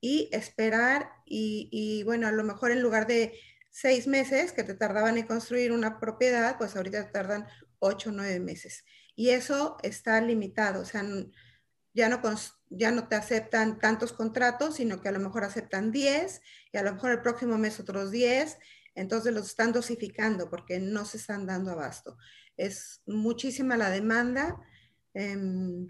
y esperar y, y, bueno, a lo mejor en lugar de seis meses que te tardaban en construir una propiedad, pues ahorita te tardan ocho o nueve meses. Y eso está limitado, o sea, ya no, ya no te aceptan tantos contratos, sino que a lo mejor aceptan 10 y a lo mejor el próximo mes otros 10. Entonces los están dosificando porque no se están dando abasto. es muchísima la demanda. Em,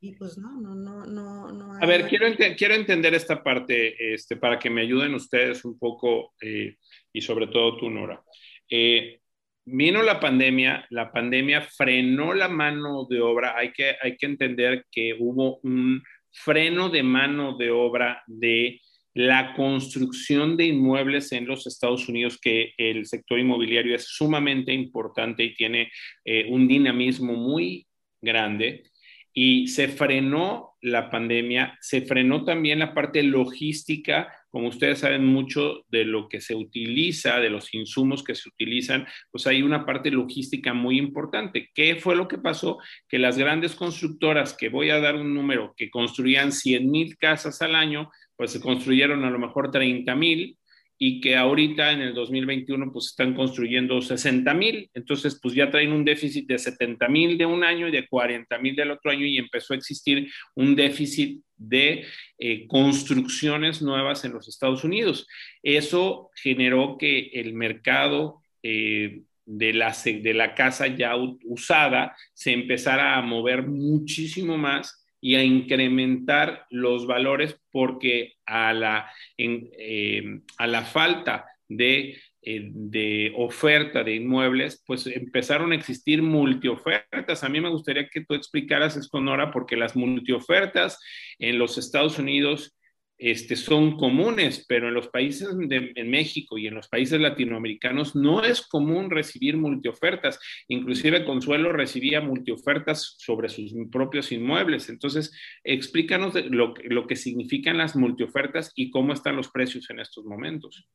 y pues no, no, no, no, no A ver, quiero, quiero entender esta parte este, para que me ayuden ustedes un poco eh, y sobre todo tú, Nora. Eh, vino la pandemia, la pandemia frenó la mano de obra, hay que, hay que entender que hubo un freno de mano de obra de la construcción de inmuebles en los Estados Unidos, que el sector inmobiliario es sumamente importante y tiene eh, un dinamismo muy grande y se frenó la pandemia, se frenó también la parte logística, como ustedes saben mucho de lo que se utiliza, de los insumos que se utilizan, pues hay una parte logística muy importante. ¿Qué fue lo que pasó? Que las grandes constructoras, que voy a dar un número, que construían 100 mil casas al año, pues se construyeron a lo mejor 30 mil y que ahorita en el 2021 pues están construyendo 60 mil, entonces pues ya traen un déficit de 70 mil de un año y de 40 mil del otro año y empezó a existir un déficit de eh, construcciones nuevas en los Estados Unidos. Eso generó que el mercado eh, de, la, de la casa ya usada se empezara a mover muchísimo más y a incrementar los valores porque a la, eh, a la falta de, eh, de, oferta de inmuebles, pues empezaron a existir multiofertas. A mí me gustaría que tú explicaras esto, Nora, porque las multiofertas en los Estados Unidos este, son comunes, pero en los países de en México y en los países latinoamericanos no es común recibir multiofertas. Inclusive Consuelo recibía multiofertas sobre sus propios inmuebles. Entonces, explícanos lo, lo que significan las multiofertas y cómo están los precios en estos momentos.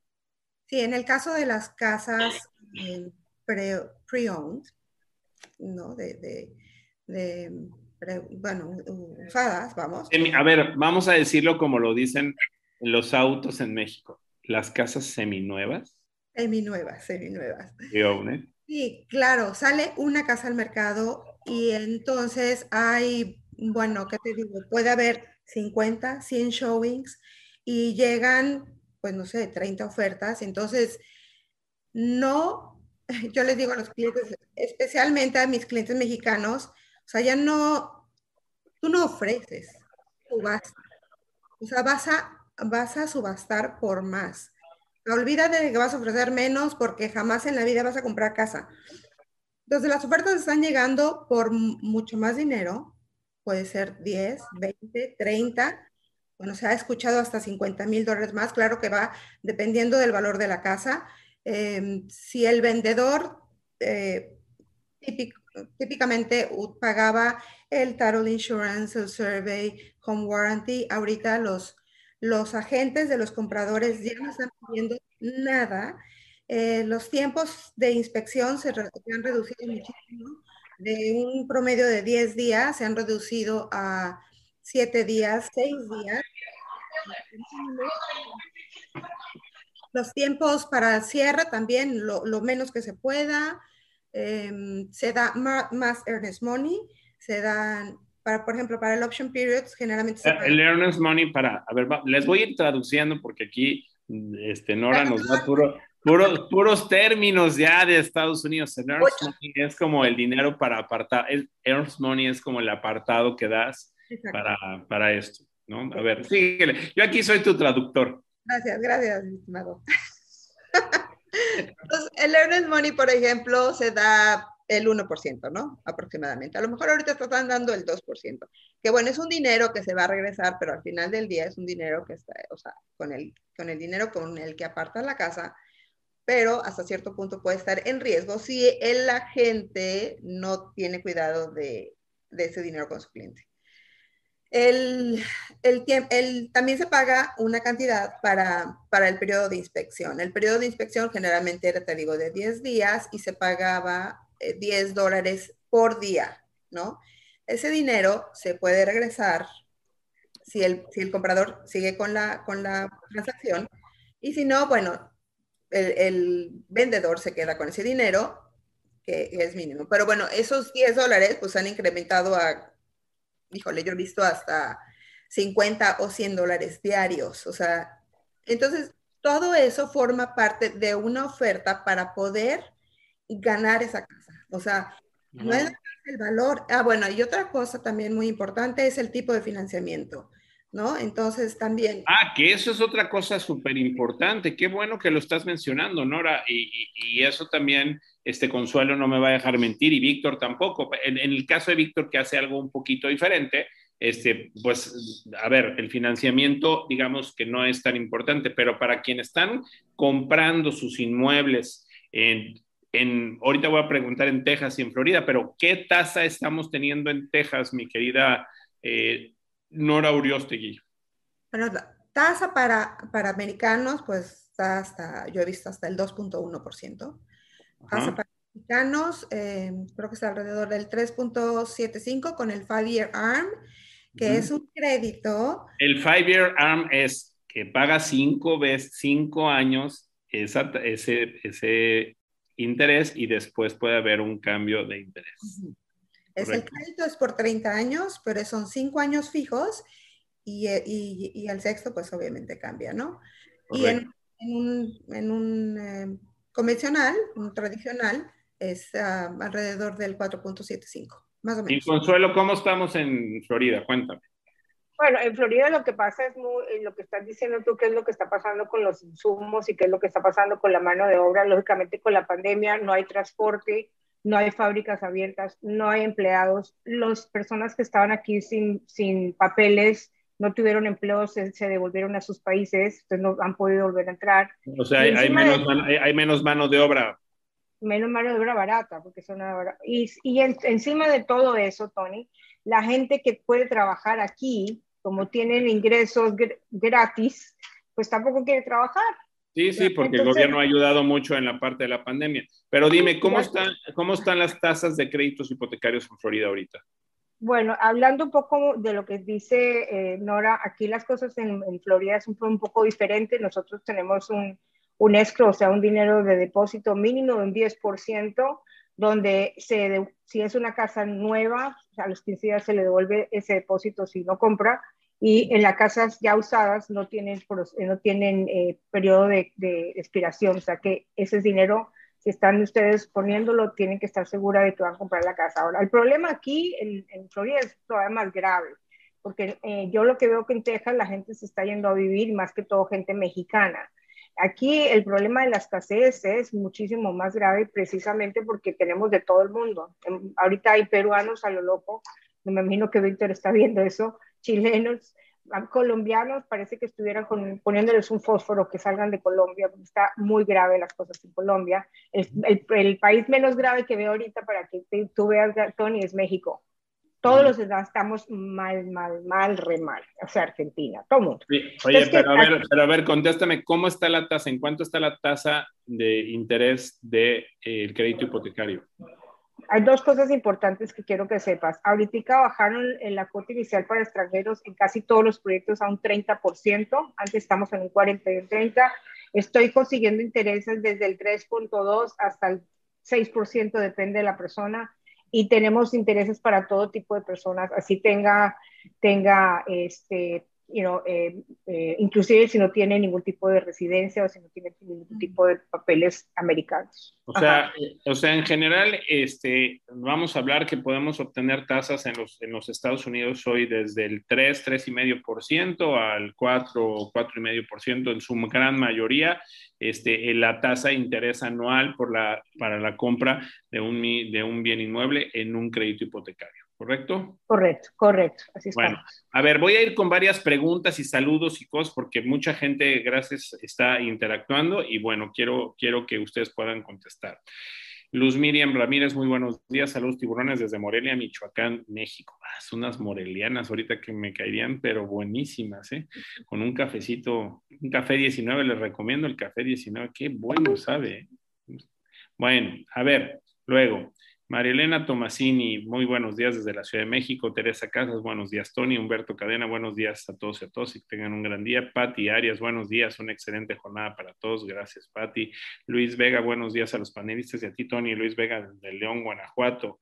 Sí, en el caso de las casas eh, pre-owned, ¿no? de, de bueno, usadas, vamos. A ver, vamos a decirlo como lo dicen los autos en México, las casas seminuevas. Seminuevas, seminuevas. ¿Y Sí, claro, sale una casa al mercado y entonces hay, bueno, ¿qué te digo? Puede haber 50, 100 showings y llegan, pues no sé, 30 ofertas. Entonces, no, yo les digo a los clientes, especialmente a mis clientes mexicanos, o sea, ya no, tú no ofreces, vas. O sea, vas a, vas a subastar por más. Olvídate de que vas a ofrecer menos porque jamás en la vida vas a comprar casa. Entonces, las ofertas están llegando por mucho más dinero. Puede ser 10, 20, 30. Bueno, se ha escuchado hasta 50 mil dólares más. Claro que va dependiendo del valor de la casa. Em, si el vendedor eh, típico, típicamente pagaba el title insurance, el survey, home warranty. Ahorita los, los agentes de los compradores ya no están pidiendo nada. Eh, los tiempos de inspección se, han reducido muchísimo. De un promedio de 10 días se han reducido a 7 días, 6 días. Los tiempos para cierre también lo, lo menos que se pueda. Em, se da más, earnest money, se dan, para, por ejemplo, para el option periods, generalmente... Se el earnest money para, a ver, les voy a ir traduciendo porque aquí este, Nora nos da puro, puros términos ya de Estados Unidos. El earnest money es como el dinero para apartar, el earnest money es como el apartado que das para, para esto, ¿no? A ver, síguele. Yo aquí soy tu traductor. Gracias, gracias, estimado. Entonces, el earnest money, por ejemplo, se da el 1%, ¿no? Aproximadamente. A lo mejor ahorita están dando el 2%. Que bueno, es un dinero que se va a regresar, pero al final del día es un dinero que está, o sea, con el, con el dinero con el que aparta la casa, pero hasta cierto punto puede estar en riesgo si el agente no tiene cuidado de ese dinero con su cliente. El, el, también se paga una cantidad para, para, el periodo de inspección. El periodo de inspección generalmente era, te digo, de 10 días y se pagaba 10 eh, dólares por día, ¿no? Ese dinero se puede regresar si el, si el comprador sigue con la, con la transacción y si no, bueno, el, el vendedor se queda con ese dinero que es mínimo. Pero bueno, esos 10 dólares pues han incrementado a híjole, yo he visto hasta 50 o 100 dólares diarios. O sea, entonces todo eso forma parte de una oferta para poder ganar esa casa. O sea, no es el valor. Ah, bueno, y otra cosa también muy importante es el tipo de financiamiento. ¿no? Entonces también. Ah, que eso es otra cosa súper importante. Qué bueno que lo estás mencionando, Nora. Y, eso también, este Consuelo no me va a dejar mentir y Víctor tampoco. En, el caso de Víctor, que hace algo un poquito diferente, este, pues, a ver, el financiamiento, digamos que no es tan importante, pero para quienes están comprando sus inmuebles en, en, ahorita voy a preguntar en Texas y en Florida, pero ¿qué tasa estamos teniendo en Texas, mi querida eh, Nora Uriostegui. Bueno, tasa para, para americanos, pues está hasta, yo he visto hasta el 2.1%. Tasa para americanos, eh, creo que está alrededor del 3.75 con el Five Year Arm, que es un crédito. El Five Year Arm es que paga cinco veces, cinco años esa, ese, ese interés y después puede haber un cambio de interés. Es el crédito es por 30 años, pero son 5 años fijos y, y, y, el sexto pues obviamente cambia, ¿no? Y en, un, en un eh, convencional, tradicional, es uh, alrededor del 4.75, más o menos. Y Consuelo, ¿cómo estamos en Florida? Cuéntame. Bueno, en Florida lo que pasa es muy, eh, lo que estás diciendo tú, qué es lo que está pasando con los insumos y qué es lo que está pasando con la mano de obra. Lógicamente con la pandemia no hay transporte, no hay fábricas abiertas, no hay empleados. Las personas que estaban aquí sin, sin papeles no tuvieron empleo, se, devolvieron a sus países, entonces no han podido volver a entrar. O sea, hay, menos, mano, hay, menos, mano de obra. Menos mano de obra barata, porque son Y, y encima de todo eso, Tony, la gente que puede trabajar aquí, como tienen ingresos gratis, pues tampoco quiere trabajar. Sí, sí, porque el gobierno ha ayudado mucho en la parte de la pandemia. Pero dime, ¿cómo están, ¿cómo están las tasas de créditos hipotecarios en Florida ahorita? Bueno, hablando un poco de lo que dice eh, Nora, aquí las cosas en, Florida son un poco diferentes. Nosotros tenemos un, un escrow, o sea, un dinero de depósito mínimo de un 10%, donde si es una casa nueva, a los 15 días se le devuelve ese depósito si no compra y en las casas ya usadas no tienen, no tienen eh, periodo de, expiración, o sea que ese dinero, si están ustedes poniéndolo, tienen que estar segura de que van a comprar la casa. Ahora, el problema aquí en, Florida es todavía más grave, porque eh, yo lo que veo que en Texas la gente se está yendo a vivir, más que todo gente mexicana. Aquí el problema de la escasez es muchísimo más grave precisamente porque tenemos de todo el mundo. Ahorita hay peruanos a lo loco, me imagino que Víctor está viendo eso, chilenos, colombianos, parece que estuvieran poniéndoles un fósforo que salgan de Colombia, porque está muy grave las cosas en Colombia. El, país menos grave que veo ahorita para que tú veas, Tony, es México. Todos los estamos mal, mal, mal, re mal. O sea, Argentina, todo mundo. Oye, pero, a ver, pero a ver, contéstame, ¿cómo está la tasa? ¿En cuánto está la tasa de interés del de, eh, crédito hipotecario? Hay dos cosas importantes que quiero que sepas. Ahorita bajaron la cuota inicial para extranjeros en casi todos los proyectos a un 30%. Antes estamos en un 40 y un 30. Estoy consiguiendo intereses desde el 3.2 hasta el 6%, depende de la persona. Y tenemos intereses para todo tipo de personas, así tenga, tenga este, you know, eh, eh, inclusive si no tiene ningún tipo de residencia o si no tiene ningún tipo de papeles americanos. O sea, o sea, en general, este, vamos a hablar que podemos obtener tasas en los, en los Estados Unidos hoy desde el 3, 3,5% al 4, 4,5% en su gran mayoría, este, la tasa de interés anual por la, para la compra de un, de un bien inmueble en un crédito hipotecario. ¿Correcto? Correcto, correcto. Así es. Bueno, a ver, voy a ir con varias preguntas y saludos y cosas porque mucha gente, gracias, está interactuando y bueno, quiero, quiero que ustedes puedan contestar. Luz Miriam Ramírez, muy buenos días. Saludos tiburones desde Morelia, Michoacán, México. Ah, son unas morelianas ahorita que me caerían, pero buenísimas, ¿eh? Con un cafecito, un café 19, les recomiendo el café 19, qué bueno sabe. ¿eh? Bueno, a ver, luego, Marielena Tomasini, muy buenos días desde la Ciudad de México. Teresa Casas, buenos días. Tony, Humberto Cadena, buenos días a todos y a todos y que tengan un gran día. Pati Arias, buenos días. Una excelente jornada para todos. Gracias, Pati. Luis Vega, buenos días a los panelistas y a ti, Tony. Luis Vega de León, Guanajuato.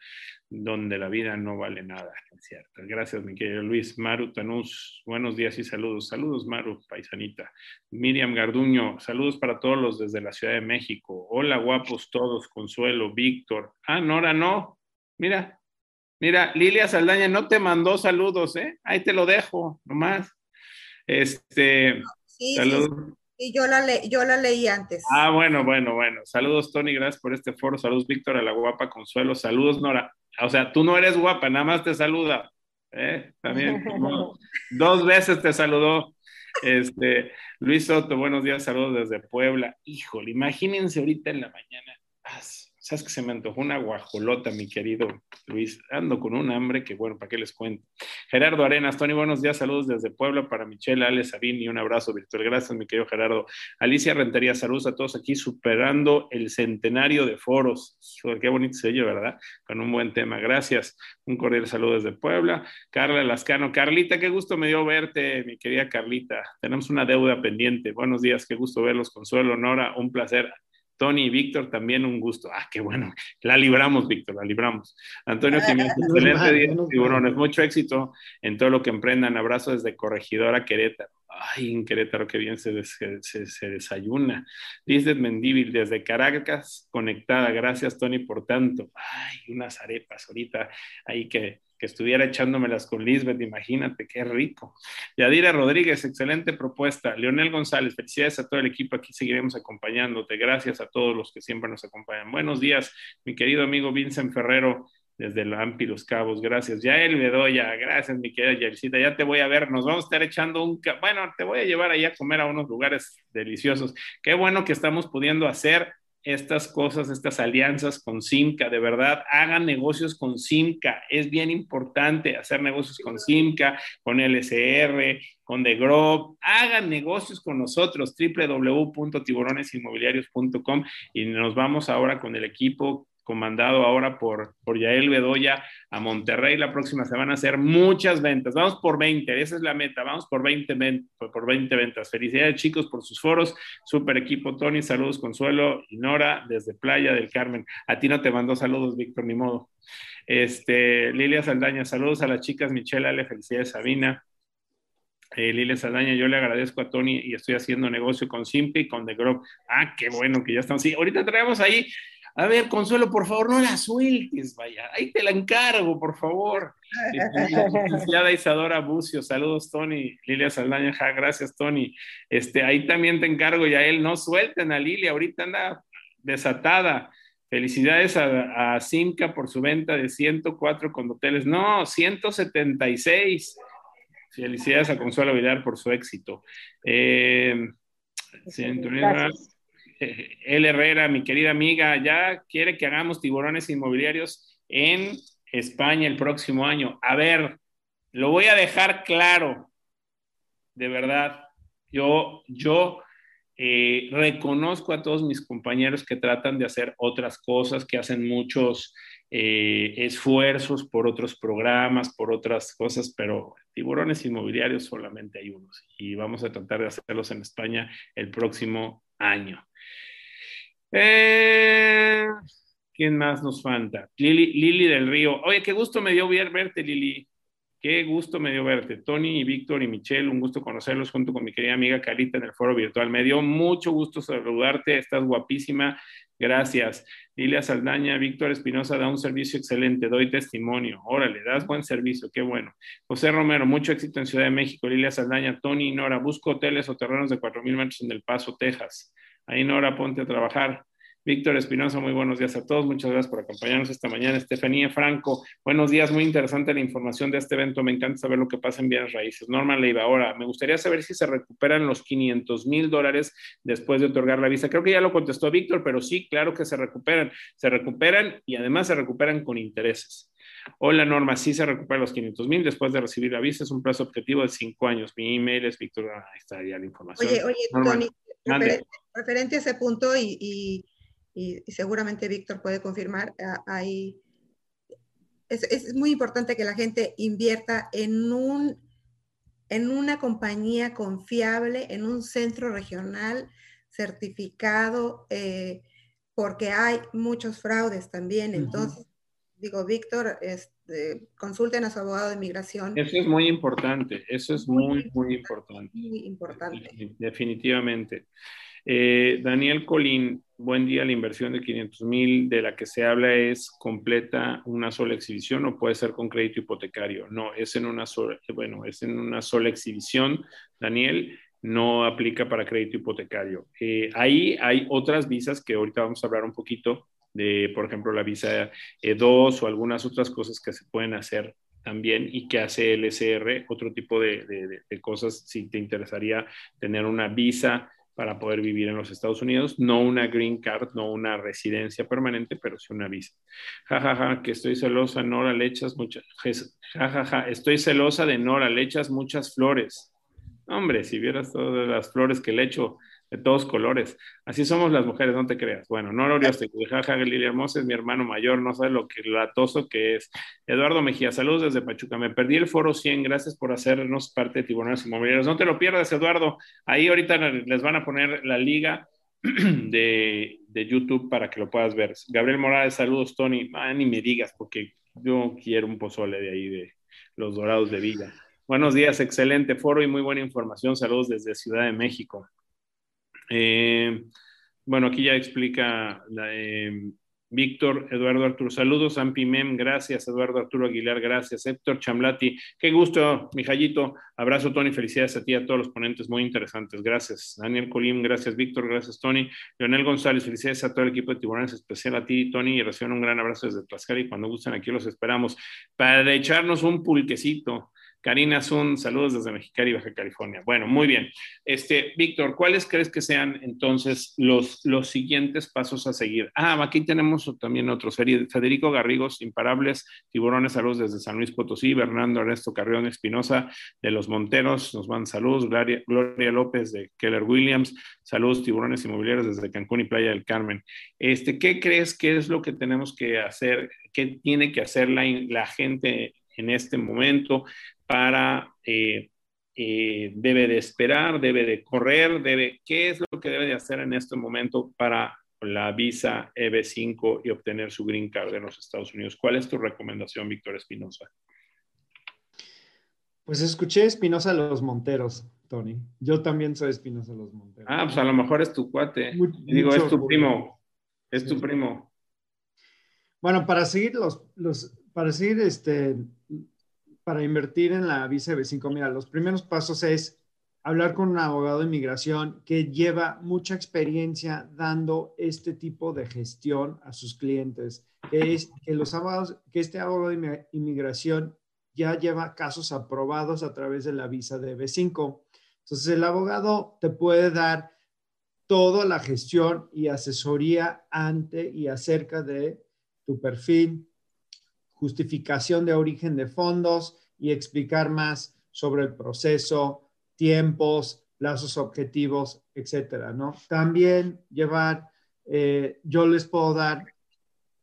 Donde la vida no vale nada, es cierto. Gracias, mi querido Luis. Maru Tanús, buenos días y saludos. Saludos, Maru, paisanita. Miriam Garduño, saludos para todos los desde la Ciudad de México. Hola, guapos todos. Consuelo, Víctor. Ah, Nora, no. Mira, mira, Lilia Saldaña no te mandó saludos, ¿eh? Ahí te lo dejo, nomás. Este, saludos. Y yo la, yo la leí antes. Ah, bueno, bueno, bueno. Saludos, Tony, gracias por este foro. Saludos, Víctor, a la guapa Consuelo. Saludos, Nora. O sea, tú no eres guapa, nada más te saluda. ¿eh? También, dos veces te saludó. Este, Luis Soto, buenos días, saludos desde Puebla. Híjole, imagínense ahorita en la mañana. Sabes que se me antojó una guajolota, mi querido Luis. Ando con un hambre que, bueno, ¿para qué les cuento? Gerardo Arenas, Tony, buenos días, saludos desde Puebla para Michelle, Ale, Sabine y un abrazo virtual. Gracias, mi querido Gerardo. Alicia Rentería, saludos a todos aquí, superando el centenario de foros. qué bonito sello, ¿verdad? Con un buen tema. Gracias. Un cordial saludo desde Puebla. Carla Lascano, Carlita, qué gusto me dio verte, mi querida Carlita. Tenemos una deuda pendiente. Buenos días, qué gusto verlos. Consuelo, Nora, un placer. Tony y Víctor, también un gusto. Ah, qué bueno. La libramos, Víctor, la libramos. Antonio Jiménez, excelente día, tiburones. Mucho éxito en todo lo que emprendan. Abrazo desde Corregidora, Querétaro. Ay, en Querétaro, qué bien se, desayuna. Lisbeth Mendívil, desde Caracas, conectada. Gracias, Tony, por tanto. Ay, unas arepas ahorita ahí que que estuviera echándomelas con Lisbeth, imagínate, qué rico. Yadira Rodríguez, excelente propuesta. Leonel González, felicidades a todo el equipo, aquí seguiremos acompañándote. Gracias a todos los que siempre nos acompañan. Buenos días, mi querido amigo Vincent Ferrero, desde el AMPI Los Cabos, gracias. Yael Bedoya, gracias, mi querida Yaelcita, ya te voy a ver, nos vamos a estar echando un, bueno, te voy a llevar allá a comer a unos lugares deliciosos. Qué bueno que estamos pudiendo hacer estas cosas, estas alianzas con Simca, de verdad, hagan negocios con Simca. Es bien importante hacer negocios con Simca, con LSR, con The Grove. Hagan negocios con nosotros, www.tiburonesinmobiliarios.com y nos vamos ahora con el equipo comandado ahora por, por Yael Bedoya a Monterrey la próxima semana a hacer muchas ventas. Vamos por 20, esa es la meta, vamos por 20, por 20 ventas. Felicidades chicos por sus foros, super equipo Tony, saludos Consuelo y Nora desde Playa del Carmen. A ti no te mando saludos, Víctor, ni modo. Este, Lilia Saldaña, saludos a las chicas Michelle Ale, felicidades Sabina. Eh, Lilia Saldaña, yo le agradezco a Tony y estoy haciendo negocio con Simpi y con The Grove. Ah, qué bueno que ya estamos. Sí, ahorita traemos ahí a ver, Consuelo, por favor, no la sueltes, vaya. Ahí te la encargo, por favor. Licenciada Isadora Bucio, saludos, Tony. Lilia Saldaña, gracias, Tony. Este, ahí también te encargo, ya él, no suelten a Lilia, ahorita anda desatada. Felicidades a, a Simca por su venta de 104 condoteles. No, 176. Felicidades a Consuelo Vidal por su éxito. Eh, el Herrera, mi querida amiga, ya quiere que hagamos tiburones inmobiliarios en España el próximo año. A ver, lo voy a dejar claro, de verdad. Yo, yo eh, reconozco a todos mis compañeros que tratan de hacer otras cosas, que hacen muchos eh, esfuerzos por otros programas, por otras cosas, pero tiburones inmobiliarios solamente hay unos y vamos a tratar de hacerlos en España el próximo año. Eh, ¿Quién más nos falta? Lili, Lili del Río. Oye, qué gusto me dio verte, Lili. Qué gusto me dio verte. Tony y Víctor y Michelle, un gusto conocerlos junto con mi querida amiga Carita en el foro virtual. Me dio mucho gusto saludarte. Estás guapísima. Gracias. Lilia Saldaña, Víctor Espinosa da un servicio excelente. Doy testimonio. Órale, das buen servicio. Qué bueno. José Romero, mucho éxito en Ciudad de México. Lilia Saldaña, Tony y Nora, busco hoteles o terrenos de 4.000 metros en El Paso, Texas. Ahí Nora, ponte a trabajar. Víctor Espinosa, muy buenos días a todos. Muchas gracias por acompañarnos esta mañana. Estefanía Franco, buenos días. Muy interesante la información de este evento. Me encanta saber lo que pasa en bienes raíces. Norma Leiva, ahora, me gustaría saber si se recuperan los 500 mil dólares después de otorgar la visa. Creo que ya lo contestó Víctor, pero sí, claro que se recuperan. Se recuperan y además se recuperan con intereses. Hola Norma, sí se recuperan los 500 mil después de recibir la visa. Es un plazo objetivo de cinco años. Mi email es Víctor, ahí está ya la información. Oye, oye, Tony, referente, a ese punto y y, seguramente Víctor puede confirmar, hay, es, muy importante que la gente invierta en, un, en una compañía confiable, en un centro regional certificado, eh, porque hay muchos fraudes también. Entonces, digo, Víctor, este, consulten a su abogado de inmigración. Eso es muy importante, eso es muy, muy importante. Muy importante. Definitivamente. Eh, Daniel Colín, buen día. La inversión de 500 mil de la que se habla es completa una sola exhibición o puede ser con crédito hipotecario. No, es en una sola, bueno, es en una sola exhibición, Daniel. No aplica para crédito hipotecario. Eh, ahí hay otras visas que ahorita vamos a hablar un poquito de, por ejemplo, la visa E2 o algunas otras cosas que se pueden hacer también y que hace el SR, otro tipo de, de cosas si te interesaría tener una visa para poder vivir en los Estados Unidos, no una green card, no una residencia permanente, pero sí una visa. Ja, ja, ja, que estoy celosa, Nora, le echas muchas, ja, ja, estoy celosa de Nora, le echas muchas flores. Hombre, si vieras todas las flores que le echo, de todos colores. Así somos las mujeres, no te creas. Bueno, no Orioste, jaja, Lilia Hermosa es mi hermano mayor, no sabe lo que latoso que es. Eduardo Mejía, saludos desde Pachuca. Me perdí el foro 100, gracias por hacernos parte de Tiburones Inmobiliarios. No te lo pierdas, Eduardo. Ahí ahorita les van a poner la liga de, de YouTube para que lo puedas ver. Gabriel Morales, saludos, Tony. Ah, ni me digas, porque yo quiero un pozole de ahí, de los dorados de Villa. Buenos días, excelente foro y muy buena información. Saludos desde Ciudad de México. Eh, bueno, aquí ya explica eh, Víctor, Eduardo Arturo, saludos, Ampi Mem, gracias, Eduardo Arturo Aguilar, gracias, Héctor Chamlati, qué gusto, Mijayito, abrazo, Tony, felicidades a ti a todos los ponentes, muy interesantes, gracias, Daniel Colim, gracias, Víctor, gracias, Tony, Leonel González, felicidades a todo el equipo de Tiburones, especial a ti, Tony, y reciban un gran abrazo desde Tlaxcala y cuando gusten aquí los esperamos. Para echarnos un pulquecito, Karina Zun, saludos desde Mexicali, Baja California. Bueno, muy bien. Este, Víctor, ¿cuáles crees que sean entonces los, los siguientes pasos a seguir? Ah, aquí tenemos también otro serie. Federico Garrigos, Imparables, Tiburones, saludos desde San Luis Potosí, Bernardo Ernesto Carrión Espinosa de Los Monteros, nos van saludos, Gloria, Gloria, López de Keller Williams, saludos Tiburones Inmobiliarios desde Cancún y Playa del Carmen. Este, ¿Qué crees que es lo que tenemos que hacer? ¿Qué tiene que hacer la, la gente en este momento para, eh, eh, debe de esperar, debe de correr, debe, ¿qué es lo que debe de hacer en este momento para la visa EB5 y obtener su green card en los Estados Unidos? ¿Cuál es tu recomendación, Víctor Espinosa? Pues escuché Espinosa Los Monteros, Tony. Yo también soy Espinosa Los Monteros. Ah, pues a lo mejor es tu cuate. Digo, es tu primo. Es tu primo. Bueno, para seguir los, los para seguir este, para invertir en la visa B5, mira, los primeros pasos es hablar con un abogado de inmigración que lleva mucha experiencia dando este tipo de gestión a sus clientes, que es que los abogados, que este abogado de inmigración ya lleva casos aprobados a través de la visa de B5. Entonces, el abogado te puede dar toda la gestión y asesoría ante y acerca de tu perfil, justificación de origen de fondos y explicar más sobre el proceso, tiempos, plazos objetivos, etcétera, ¿no? También llevar, eh, yo les puedo dar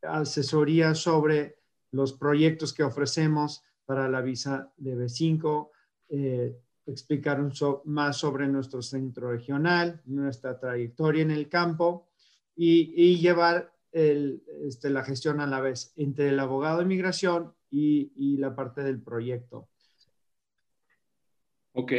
asesoría sobre los proyectos que ofrecemos para la visa de B5, eh, explicar un más sobre nuestro centro regional, nuestra trayectoria en el campo y, y llevar este, la gestión a la vez entre el abogado de inmigración y, la parte del proyecto. Ok,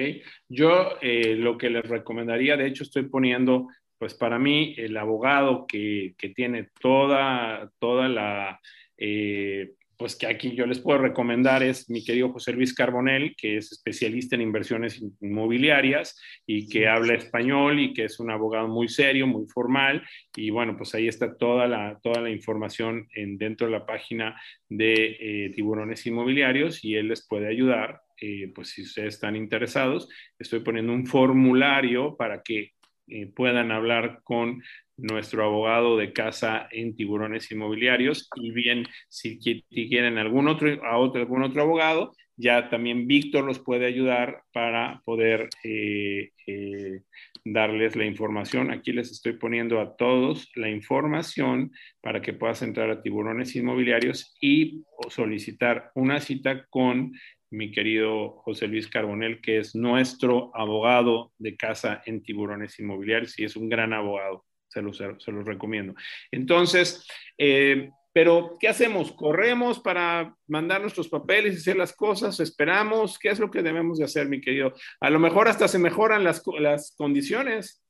yo eh, lo que les recomendaría, de hecho estoy poniendo, pues para mí el abogado que, tiene toda, toda la eh, pues que aquí yo les puedo recomendar es mi querido José Luis Carbonel, que es especialista en inversiones inmobiliarias y que habla español y que es un abogado muy serio, muy formal. Y bueno, pues ahí está toda la, toda la información en, dentro de la página de eh, tiburones inmobiliarios y él les puede ayudar. Eh, pues si ustedes están interesados, estoy poniendo un formulario para que eh, puedan hablar con nuestro abogado de casa en tiburones inmobiliarios y bien si quieren algún otro, a otro, algún otro abogado, ya también Víctor los puede ayudar para poder eh, eh, darles la información. Aquí les estoy poniendo a todos la información para que puedas entrar a tiburones inmobiliarios y solicitar una cita con mi querido José Luis Carbonel, que es nuestro abogado de casa en tiburones inmobiliarios y es un gran abogado se los, se los recomiendo. Entonces, eh, Pero, ¿qué hacemos? ¿Corremos para mandar nuestros papeles y hacer las cosas? ¿Esperamos? ¿Qué es lo que debemos de hacer, mi querido? A lo mejor hasta se mejoran las, las condiciones.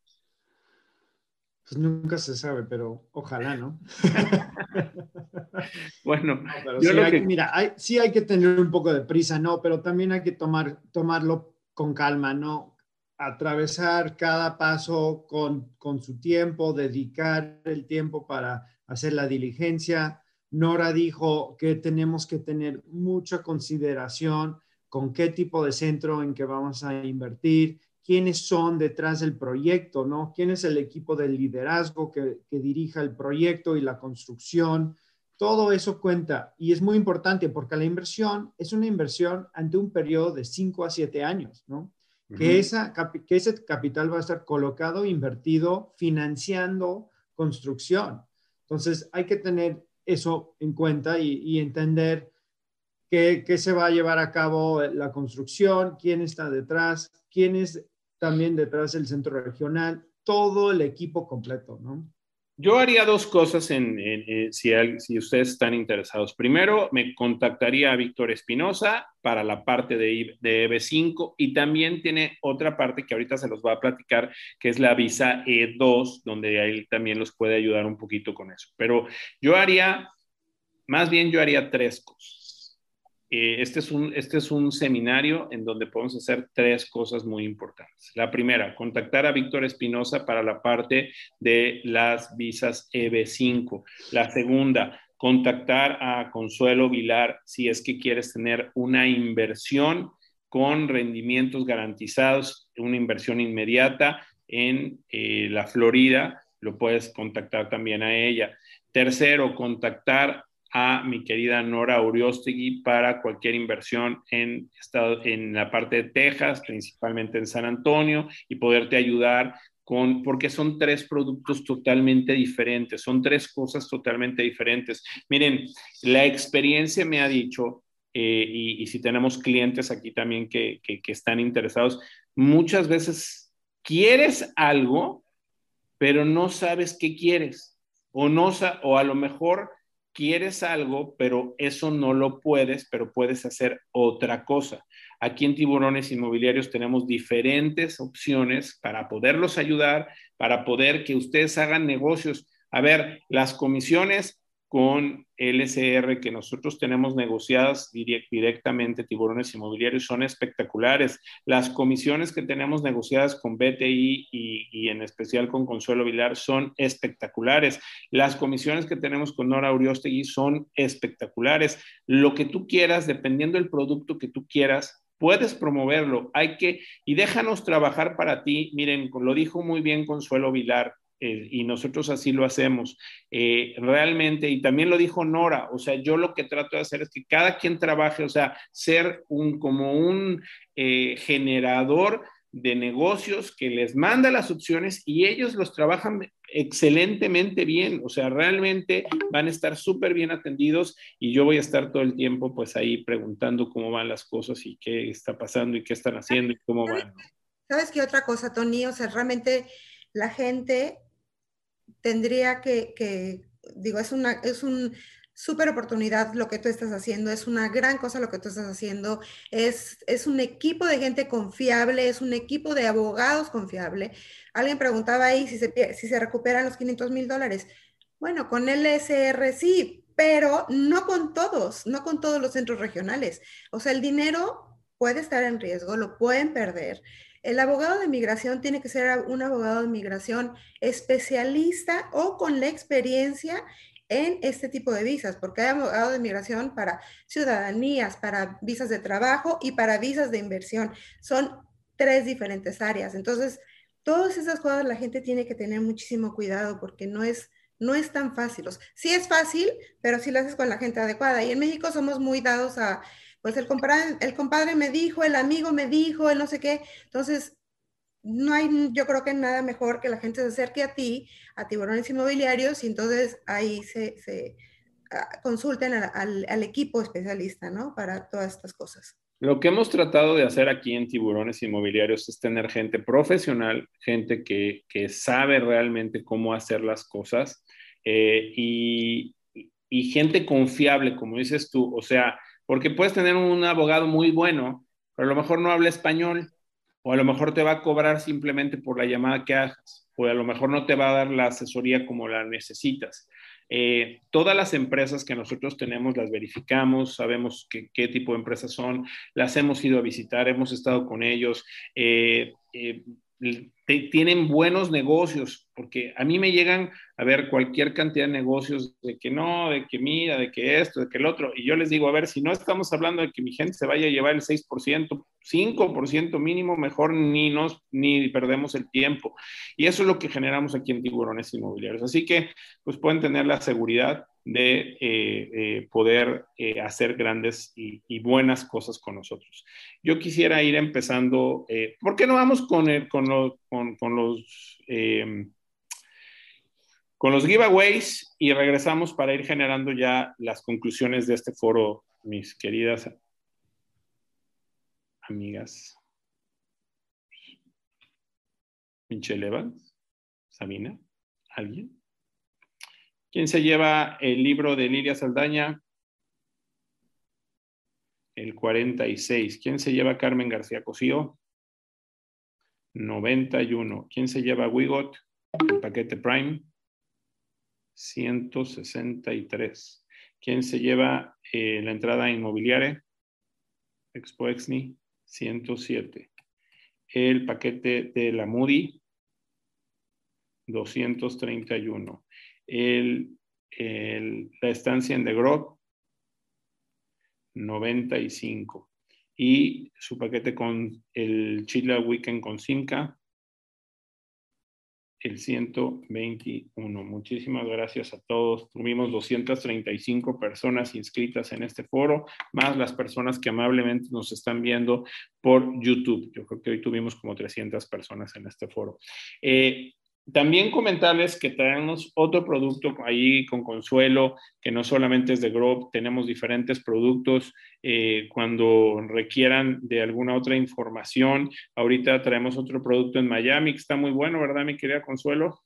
Pues nunca se sabe, pero ojalá, ¿no? bueno, mira, sí hay que tener un poco de prisa, ¿no? Pero también hay que tomar, tomarlo con calma, ¿no? Atravesar cada paso con, con su tiempo, dedicar el tiempo para hacer la diligencia. Nora dijo que tenemos que tener mucha consideración con qué tipo de centro en que vamos a invertir, quiénes son detrás del proyecto, ¿no? ¿Quién es el equipo de liderazgo que, que dirija el proyecto y la construcción? Todo eso cuenta y es muy importante porque la inversión es una inversión ante un periodo de 5 a 7 años, ¿no? Que, esa, que ese capital va a estar colocado, invertido, financiando construcción. Entonces, hay que tener eso en cuenta y, entender qué, se va a llevar a cabo la construcción, quién está detrás, quién es también detrás del centro regional, todo el equipo completo, ¿no? Yo haría dos cosas en, si, si, ustedes están interesados. Primero, me contactaría a Víctor Espinosa para la parte de, de EB5 y también tiene otra parte que ahorita se los va a platicar, que es la visa E2, donde él también los puede ayudar un poquito con eso. Pero yo haría, más bien yo haría tres cosas. Eh, este, es un, este es un seminario en donde podemos hacer tres cosas muy importantes. La primera, contactar a Víctor Espinosa para la parte de las visas EB5. La segunda, contactar a Consuelo Vilar si es que quieres tener una inversión con rendimientos garantizados, una inversión inmediata en eh, la Florida, lo puedes contactar también a ella. Tercero, contactar a mi querida Nora Uriostegui para cualquier inversión en, estado, en la parte de Texas, principalmente en San Antonio, y poderte ayudar con, porque son tres productos totalmente diferentes, son tres cosas totalmente diferentes. Miren, la experiencia me ha dicho, eh, y, si tenemos clientes aquí también que, que, que están interesados, muchas veces quieres algo, pero no sabes qué quieres, o, no, o a lo mejor quieres algo, pero eso no lo puedes, pero puedes hacer otra cosa. Aquí en Tiburones Inmobiliarios tenemos diferentes opciones para poderlos ayudar, para poder que ustedes hagan negocios. A ver, las comisiones con LCR que nosotros tenemos negociadas directamente, tiburones inmobiliarios, son espectaculares. Las comisiones que tenemos negociadas con BTI y, en especial con Consuelo Vilar son espectaculares. Las comisiones que tenemos con Nora Uriostegui son espectaculares. Lo que tú quieras, dependiendo del producto que tú quieras, puedes promoverlo. Hay que, y déjanos trabajar para ti. Miren, lo dijo muy bien Consuelo Vilar eh, y nosotros así lo hacemos. Eh, realmente, y también lo dijo Nora, o sea, yo lo que trato de hacer es que cada quien trabaje, o sea, ser un, como un eh, generador de negocios que les manda las opciones y ellos los trabajan excelentemente bien, o sea, realmente van a estar súper bien atendidos y yo voy a estar todo el tiempo pues ahí preguntando cómo van las cosas y qué está pasando y qué están haciendo y cómo van. ¿Sabes qué otra cosa, Tony? O sea, realmente la gente tendría que, digo, es una, es un súper oportunidad lo que tú estás haciendo, es una gran cosa lo que tú estás haciendo, es, es un equipo de gente confiable, es un equipo de abogados confiable. Alguien preguntaba ahí si se, si se recuperan los 500 mil dólares. Bueno, con el SR sí, pero no con todos, no con todos los centros regionales. O sea, el dinero puede estar en riesgo, lo pueden perder. El abogado de migración tiene que ser un abogado de migración especialista o con la experiencia en este tipo de visas, porque hay abogados de migración para ciudadanías, para visas de trabajo y para visas de inversión. Son tres diferentes áreas. Entonces, todas esas cosas la gente tiene que tener muchísimo cuidado porque no es, no es tan fácil. sí es fácil, pero si lo haces con la gente adecuada. Y en México somos muy dados a pues el compadre, el compadre me dijo, el amigo me dijo, el no sé qué. Entonces, no hay, yo creo que nada mejor que la gente se acerque a ti, a tiburones inmobiliarios, y entonces ahí se, ah, consulten al, al, equipo especialista, ¿no? Para todas estas cosas. Lo que hemos tratado de hacer aquí en Tiburones Inmobiliarios es tener gente profesional, gente que, que sabe realmente cómo hacer las cosas eh, y, y gente confiable, como dices tú, o sea, porque puedes tener un abogado muy bueno, pero a lo mejor no habla español, o a lo mejor te va a cobrar simplemente por la llamada que hagas, o a lo mejor no te va a dar la asesoría como la necesitas. Eh, todas las empresas que nosotros tenemos las verificamos, sabemos qué tipo de empresas son, las hemos ido a visitar, hemos estado con ellos. Eh, eh, tienen buenos negocios, porque a mí me llegan a ver cualquier cantidad de negocios de que no, de que mira, de que esto, de que el otro, y yo les digo, a ver, si no estamos hablando de que mi gente se vaya a llevar el 6%, 5% mínimo, mejor ni nos, ni perdemos el tiempo. Y eso es lo que generamos aquí en Tiburones Inmobiliarios. Así que, pues pueden tener la seguridad de eh, eh, poder eh, hacer grandes y, buenas cosas con nosotros. Yo quisiera ir empezando, ¿por qué no vamos con, con, con, los... con los giveaways y regresamos para ir generando ya las conclusiones de este foro, mis queridas amigas. Evans, Sabina, ¿alguien? ¿Quién se lleva el libro de Lilia Saldaña? El 46. ¿Quién se lleva Carmen García Cosío? 91. ¿Quién se lleva Wigot? El paquete Prime. 163. ¿Quién se lleva eh, la entrada inmobiliaria? Expo Exni. 107. El paquete de la Moody. 231 la estancia en The Grove, 95. Y su paquete con el Chile Weekend con Simca, el 121. Muchísimas gracias a todos. Tuvimos 235 personas inscritas en este foro, más las personas que amablemente nos están viendo por YouTube. Yo creo que hoy tuvimos como 300 personas en este foro. Eh, también comentarles que tenemos otro producto ahí con Consuelo, que no solamente es de Grove, tenemos diferentes productos eh, cuando requieran de alguna otra información. Ahorita traemos otro producto en Miami que está muy bueno, ¿verdad, mi querida Consuelo?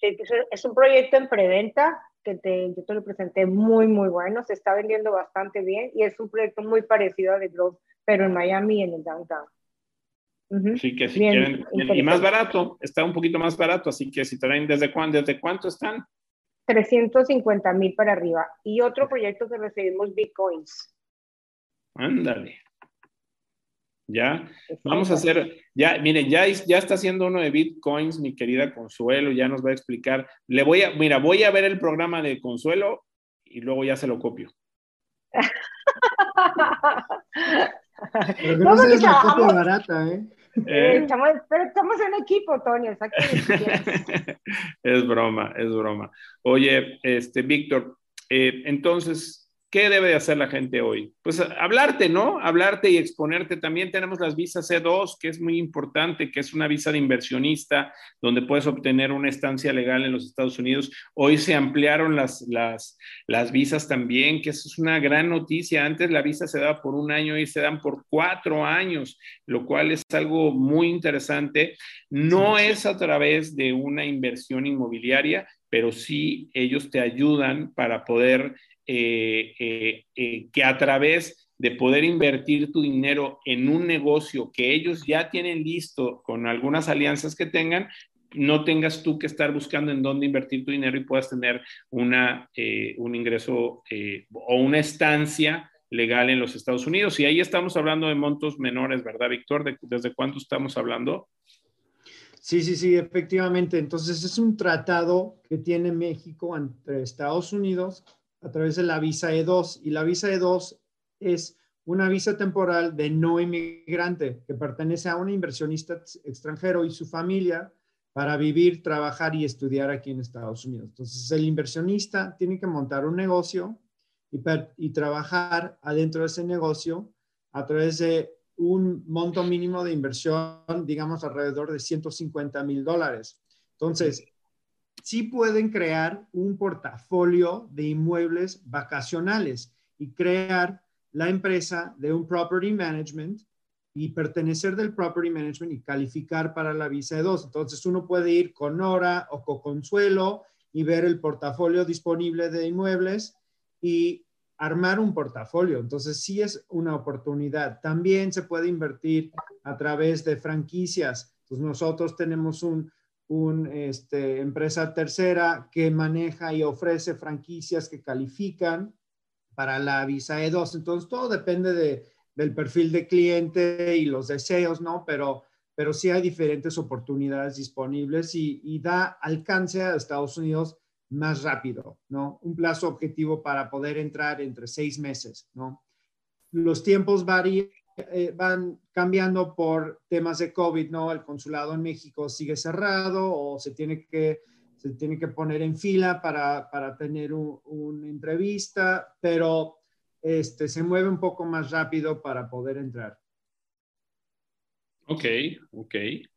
Sí, es un proyecto en preventa que te, yo te lo presenté muy, muy bueno, se está vendiendo bastante bien y es un proyecto muy parecido a de Grove, pero en Miami y en el downtown. Así que si quieren, y más barato, está un poquito más barato, así que si traen, ¿desde cuándo, desde cuánto están? 350 mil para arriba. Y otro proyecto que recibimos Bitcoins. Ándale. Ya, vamos a hacer, ya, miren, ya, ya está haciendo uno de Bitcoins, mi querida Consuelo, ya nos va a explicar. Le voy a, mira, voy a ver el programa de Consuelo y luego ya se lo copio. Pero no, no la copia barata, ¿eh? ¿Eh? Estamos, pero estamos en equipo, Tony, es broma, es broma. Oye, este, Víctor, eh, entonces, ¿Qué debe de hacer la gente hoy? Pues hablarte, ¿no? Hablarte y exponerte. También tenemos las visas C2, que es muy importante, que es una visa de inversionista, donde puedes obtener una estancia legal en los Estados Unidos. Hoy se ampliaron las, las, las visas también, que eso es una gran noticia. Antes la visa se daba por un año y se dan por cuatro años, lo cual es algo muy interesante. No es a través de una inversión inmobiliaria, pero sí ellos te ayudan para poder eh, eh, eh, que a través de poder invertir tu dinero en un negocio que ellos ya tienen listo con algunas alianzas que tengan, no tengas tú que estar buscando en dónde invertir tu dinero y puedas tener una, un ingreso o una estancia legal en los Estados Unidos. Y ahí estamos hablando de montos menores, ¿verdad, Víctor? ¿Desde cuánto estamos hablando? Sí, sí, sí, efectivamente. Entonces es un tratado que tiene México entre Estados Unidos a través de la visa E2 y la visa E2 es una visa temporal de no inmigrante que pertenece a un inversionista extranjero y su familia para vivir, trabajar y estudiar aquí en Estados Unidos. Entonces, el inversionista tiene que montar un negocio y, y trabajar adentro de ese negocio a través de un monto mínimo de inversión, digamos, alrededor de 150 mil dólares. Entonces, sí pueden crear un portafolio de inmuebles vacacionales y crear la empresa de un property management y pertenecer del property management y calificar para la visa de dos. Entonces uno puede ir con Nora o con Consuelo y ver el portafolio disponible de inmuebles y armar un portafolio. Entonces, sí es una oportunidad. También se puede invertir a través de franquicias. Entonces, nosotros tenemos un, este, empresa tercera que maneja y ofrece franquicias que califican para la visa E2. Entonces, todo depende de, del perfil de cliente y los deseos, ¿no? Pero, pero sí hay diferentes oportunidades disponibles y, y da alcance a Estados Unidos más rápido, ¿no? Un plazo objetivo para poder entrar entre seis meses, ¿no? Los tiempos varían, eh, van cambiando por temas de COVID, ¿no? El consulado en México sigue cerrado o se tiene que, se tiene que poner en fila para, para tener una entrevista, pero este, se mueve un poco más rápido para poder entrar. Ok, ok.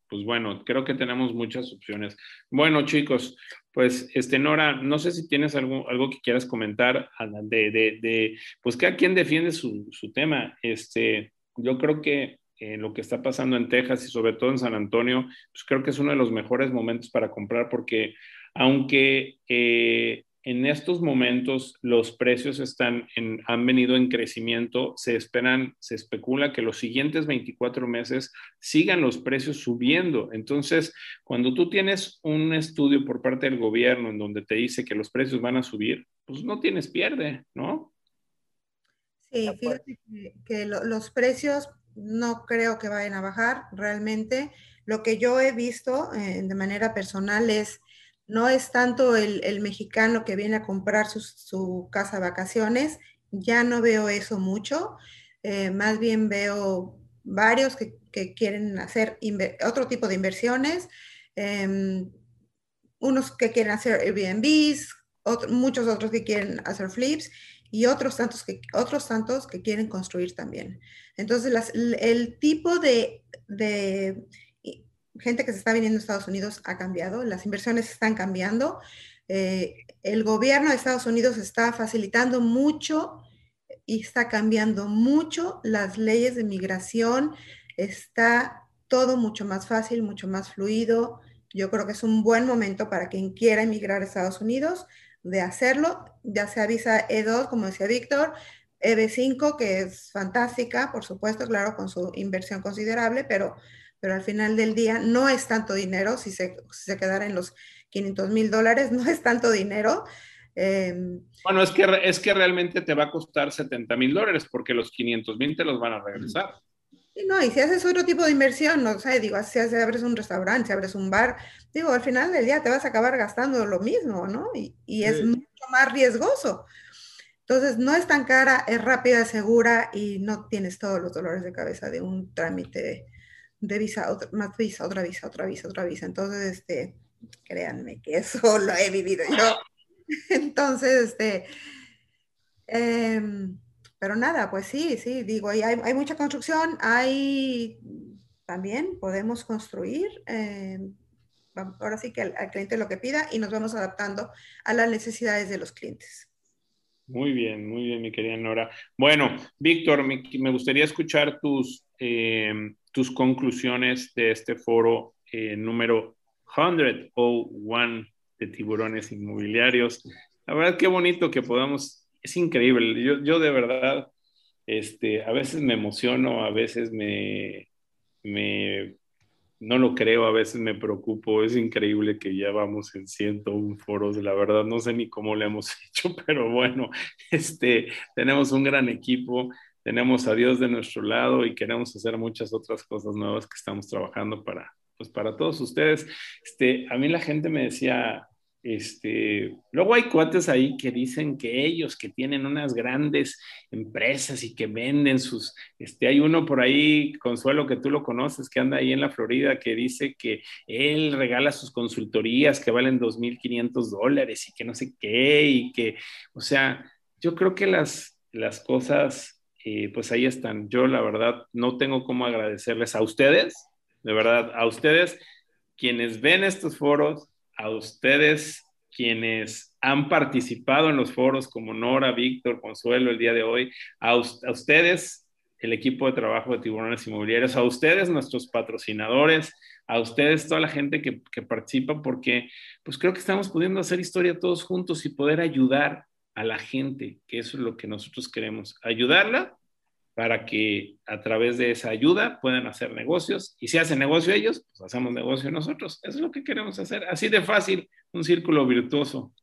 Pues bueno, creo que tenemos muchas opciones. Bueno, chicos, pues, este, Nora, no sé si tienes algo, algo que quieras comentar de, de, de pues cada quien defiende su, su, tema. Este, yo creo que eh, lo que está pasando en Texas y sobre todo en San Antonio, pues creo que es uno de los mejores momentos para comprar porque aunque eh, en estos momentos los precios están en, han venido en crecimiento, se esperan, se especula que los siguientes 24 meses sigan los precios subiendo. Entonces, cuando tú tienes un estudio por parte del gobierno en donde te dice que los precios van a subir, pues no tienes pierde, ¿no? Sí, fíjate que, los precios no creo que vayan a bajar realmente. Lo que yo he visto eh, de manera personal es no es tanto el, mexicano que viene a comprar su, casa vacaciones, ya no veo eso mucho, eh, más bien veo varios que, quieren hacer otro tipo de inversiones, em, unos que quieren hacer Airbnbs, muchos otros que quieren hacer flips y otros tantos que, otros tantos que quieren construir también. Entonces, el tipo de gente que se está viniendo a Estados Unidos ha cambiado, las inversiones están cambiando. Eh, el gobierno de Estados Unidos está facilitando mucho y está cambiando mucho las leyes de migración. Está todo mucho más fácil, mucho más fluido. Yo creo que es un buen momento para quien quiera emigrar a Estados Unidos de hacerlo, ya sea visa E2, como decía Víctor, EB5, que es fantástica, por supuesto, claro, con su inversión considerable, pero pero al final del día no es tanto dinero, si se, se quedara en los 500 mil dólares, no es tanto dinero. Em, bueno, es que, es que realmente te va a costar 70 mil dólares porque los 500 mil te los van a regresar. Y no, y si haces otro tipo de inversión, no sé, digo, si abres un restaurante, si abres un bar, digo, al final del día te vas a acabar gastando lo mismo, ¿no? Y, y es mucho más riesgoso. Entonces, no es tan cara, es rápida, segura y no tienes todos los dolores de cabeza de un trámite de visa, otra, más visa, otra visa, otra visa, otra visa. Entonces, este, créanme que eso lo he vivido yo. Entonces, este, em, pero nada, pues sí, sí, digo, hay, hay mucha construcción, hay también podemos construir. Em, ahora sí que al, cliente lo que pida y nos vamos adaptando a las necesidades de los clientes. Muy bien, muy bien, mi querida Nora. Bueno, Víctor, me, me gustaría escuchar tus, em, tus conclusiones de este foro eh, número 101 de tiburones inmobiliarios. La verdad, qué bonito que podamos, es increíble. Yo, yo de verdad, este, a veces me emociono, a veces me, me, no lo creo, a veces me preocupo. Es increíble que ya vamos en 101 foros, la verdad, no sé ni cómo le hemos hecho, pero bueno, este, tenemos un gran equipo tenemos a Dios de nuestro lado y queremos hacer muchas otras cosas nuevas que estamos trabajando para, pues para todos ustedes. Este, a mí la gente me decía, este, luego hay cuates ahí que dicen que ellos que tienen unas grandes empresas y que venden sus, este, hay uno por ahí, Consuelo, que tú lo conoces, que anda ahí en la Florida, que dice que él regala sus consultorías que valen 2.500 dólares y que no sé qué, y que, o sea, yo creo que las, las cosas pues ahí están. Yo la verdad no tengo cómo agradecerles a ustedes, de verdad, a ustedes quienes ven estos foros, a ustedes quienes han participado en los foros como Nora, Víctor, Consuelo el día de hoy, a, ustedes el equipo de trabajo de tiburones inmobiliarios, a ustedes, nuestros patrocinadores, a ustedes, toda la gente que, que, participa, porque pues creo que estamos pudiendo hacer historia todos juntos y poder ayudar a la gente, que eso es lo que nosotros queremos, ayudarla para que a través de esa ayuda puedan hacer negocios y si hacen negocio ellos, pues hacemos negocio nosotros. Eso es lo que queremos hacer. Así de fácil, un círculo virtuoso.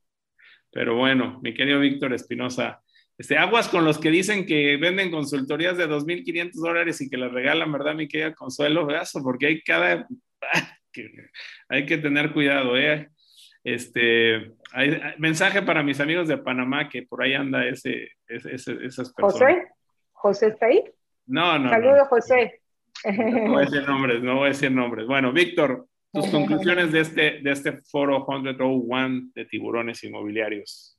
Pero bueno, mi querido Víctor Espinosa, este, aguas con los que dicen que venden consultorías de 2.500 dólares y que les regalan, ¿verdad, mi querida Consuelo? Eso, porque hay cada... hay que tener cuidado, ¿eh? Este, hay, mensaje para mis amigos de Panamá, que por ahí anda ese, esas personas. José, ¿José está ahí? No, no. Saludos, José. No voy a decir nombres, no voy a decir nombres. Bueno, Víctor, tus conclusiones de este, de este foro 101 de tiburones inmobiliarios.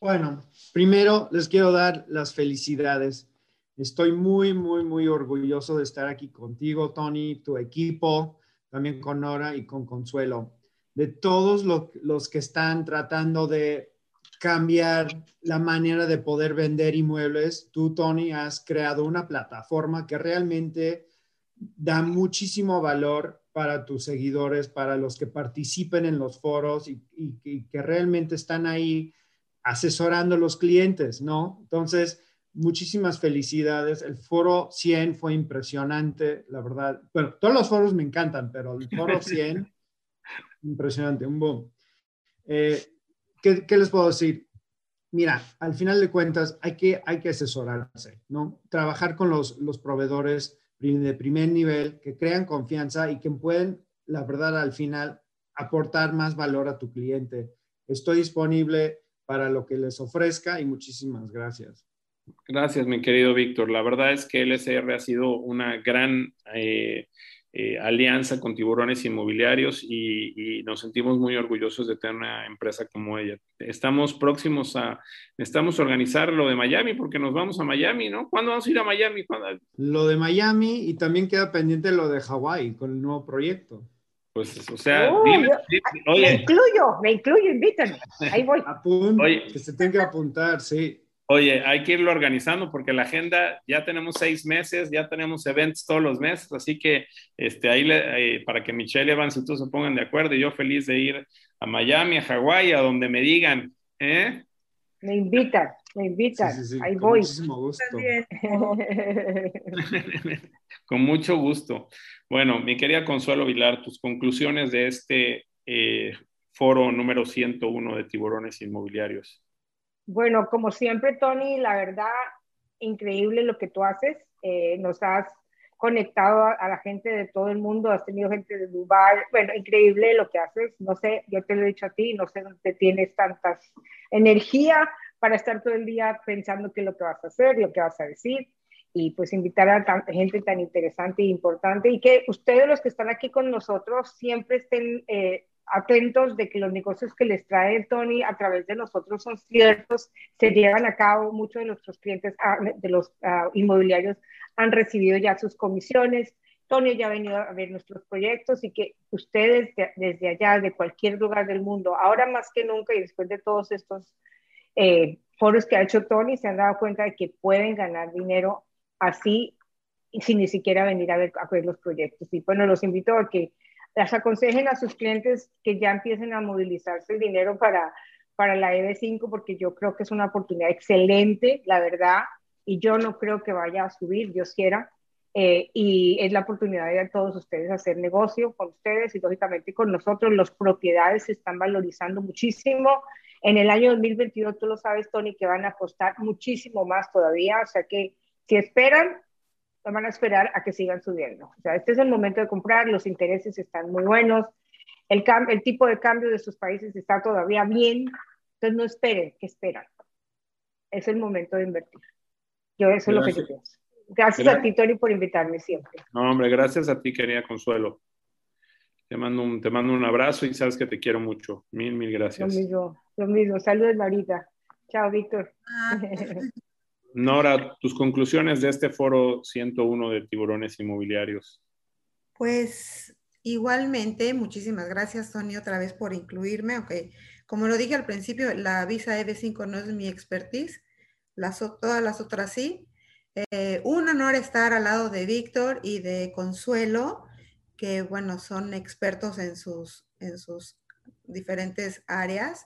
Bueno, primero les quiero dar las felicidades. Estoy muy, muy, muy orgulloso de estar aquí contigo, Tony, tu equipo, también con Nora y con Consuelo de todos los que están tratando de cambiar la manera de poder vender inmuebles, tú, Tony, has creado una plataforma que realmente da muchísimo valor para tus seguidores, para los que participen en los foros y, que realmente están ahí asesorando a los clientes, ¿no? Entonces, muchísimas felicidades. El foro 100 fue impresionante, la verdad. Bueno, todos los foros me encantan, pero el foro 100 impresionante, un boom. Eh, ¿qué, ¿qué, les puedo decir? Mira, al final de cuentas hay que, hay que asesorarse, ¿no? Trabajar con los, los proveedores de primer nivel que crean confianza y que pueden, la verdad, al final aportar más valor a tu cliente. Estoy disponible para lo que les ofrezca y muchísimas gracias. Gracias, mi querido Víctor. La verdad es que LSR ha sido una gran eh, eh, alianza con tiburones inmobiliarios y, nos sentimos muy orgullosos de tener una empresa como ella. Estamos próximos a, estamos a organizar lo de Miami porque nos vamos a Miami, ¿no? ¿Cuándo vamos a ir a Miami? Lo de Miami y también queda pendiente lo de Hawái con el nuevo proyecto. Pues, o sea, oye. Me incluyo, me incluyo, invítame. Ahí voy. oye, que se tenga que apuntar, sí. Oye, hay que irlo organizando porque la agenda ya tenemos seis meses, ya tenemos eventos todos los meses, así que este, ahí eh, para que Michelle Evans y tú se pongan de acuerdo, y yo feliz de ir a Miami, a Hawái, a donde me digan. ¿eh? Me invitan, me invitan, ahí voy. gusto. con mucho gusto. Bueno, mi querida Consuelo Vilar, tus conclusiones de este eh, foro número 101 de tiburones inmobiliarios. Bueno, como siempre, Tony, la verdad, increíble lo que tú haces. Eh, nos has conectado a, la gente de todo el mundo, has tenido gente de Dubai, bueno, increíble lo que haces. No sé, yo te lo he dicho a ti, no sé dónde tienes tantas energía para estar todo el día pensando qué es lo que vas a hacer, lo que vas a decir y pues invitar a gente tan interesante e importante y que ustedes los que están aquí con nosotros siempre estén eh, atentos de que los negocios que les trae Tony a través de nosotros son ciertos, se llevan a cabo, muchos de nuestros clientes ah, de los ah, inmobiliarios han recibido ya sus comisiones, Tony ya ha venido a ver nuestros proyectos y que ustedes desde allá, de cualquier lugar del mundo, ahora más que nunca y después de todos estos eh, foros que ha hecho Tony, se han dado cuenta de que pueden ganar dinero así sin ni siquiera venir a ver, a ver los proyectos. Y bueno, los invito a que las aconsejen a sus clientes que ya empiecen a movilizarse el dinero para, para la EB5 porque yo creo que es una oportunidad excelente, la verdad, y yo no creo que vaya a subir, Dios quiera, eh, y es la oportunidad de todos ustedes hacer negocio con ustedes y lógicamente con nosotros. Las propiedades se están valorizando muchísimo. En el año 2022, tú lo sabes, Tony, que van a costar muchísimo más todavía, o sea que si esperan, van a esperar a que sigan subiendo. O sea, este es el momento de comprar, los intereses están muy buenos, el, el tipo de cambio de sus países está todavía bien, entonces no esperen, ¿qué esperan? Es el momento de invertir. Yo eso es lo que yo pienso. Gracias, a ti, Tony, por invitarme siempre. No, hombre, gracias a ti, querida Consuelo. Te mando, un, te mando un abrazo y sabes que te quiero mucho. Mil, mil gracias. Lo mismo, lo mismo. Saludos, Marita. Chao, Víctor. Ah. Nora, tus conclusiones de este foro 101 de tiburones inmobiliarios. Pues igualmente, muchísimas gracias, Tony, otra vez por incluirme. Aunque, como lo dije al principio, la visa EB5 no es mi expertise, las, todas las otras sí. eh, un honor estar al lado de Víctor y de Consuelo, que bueno, son expertos en sus, en sus diferentes áreas.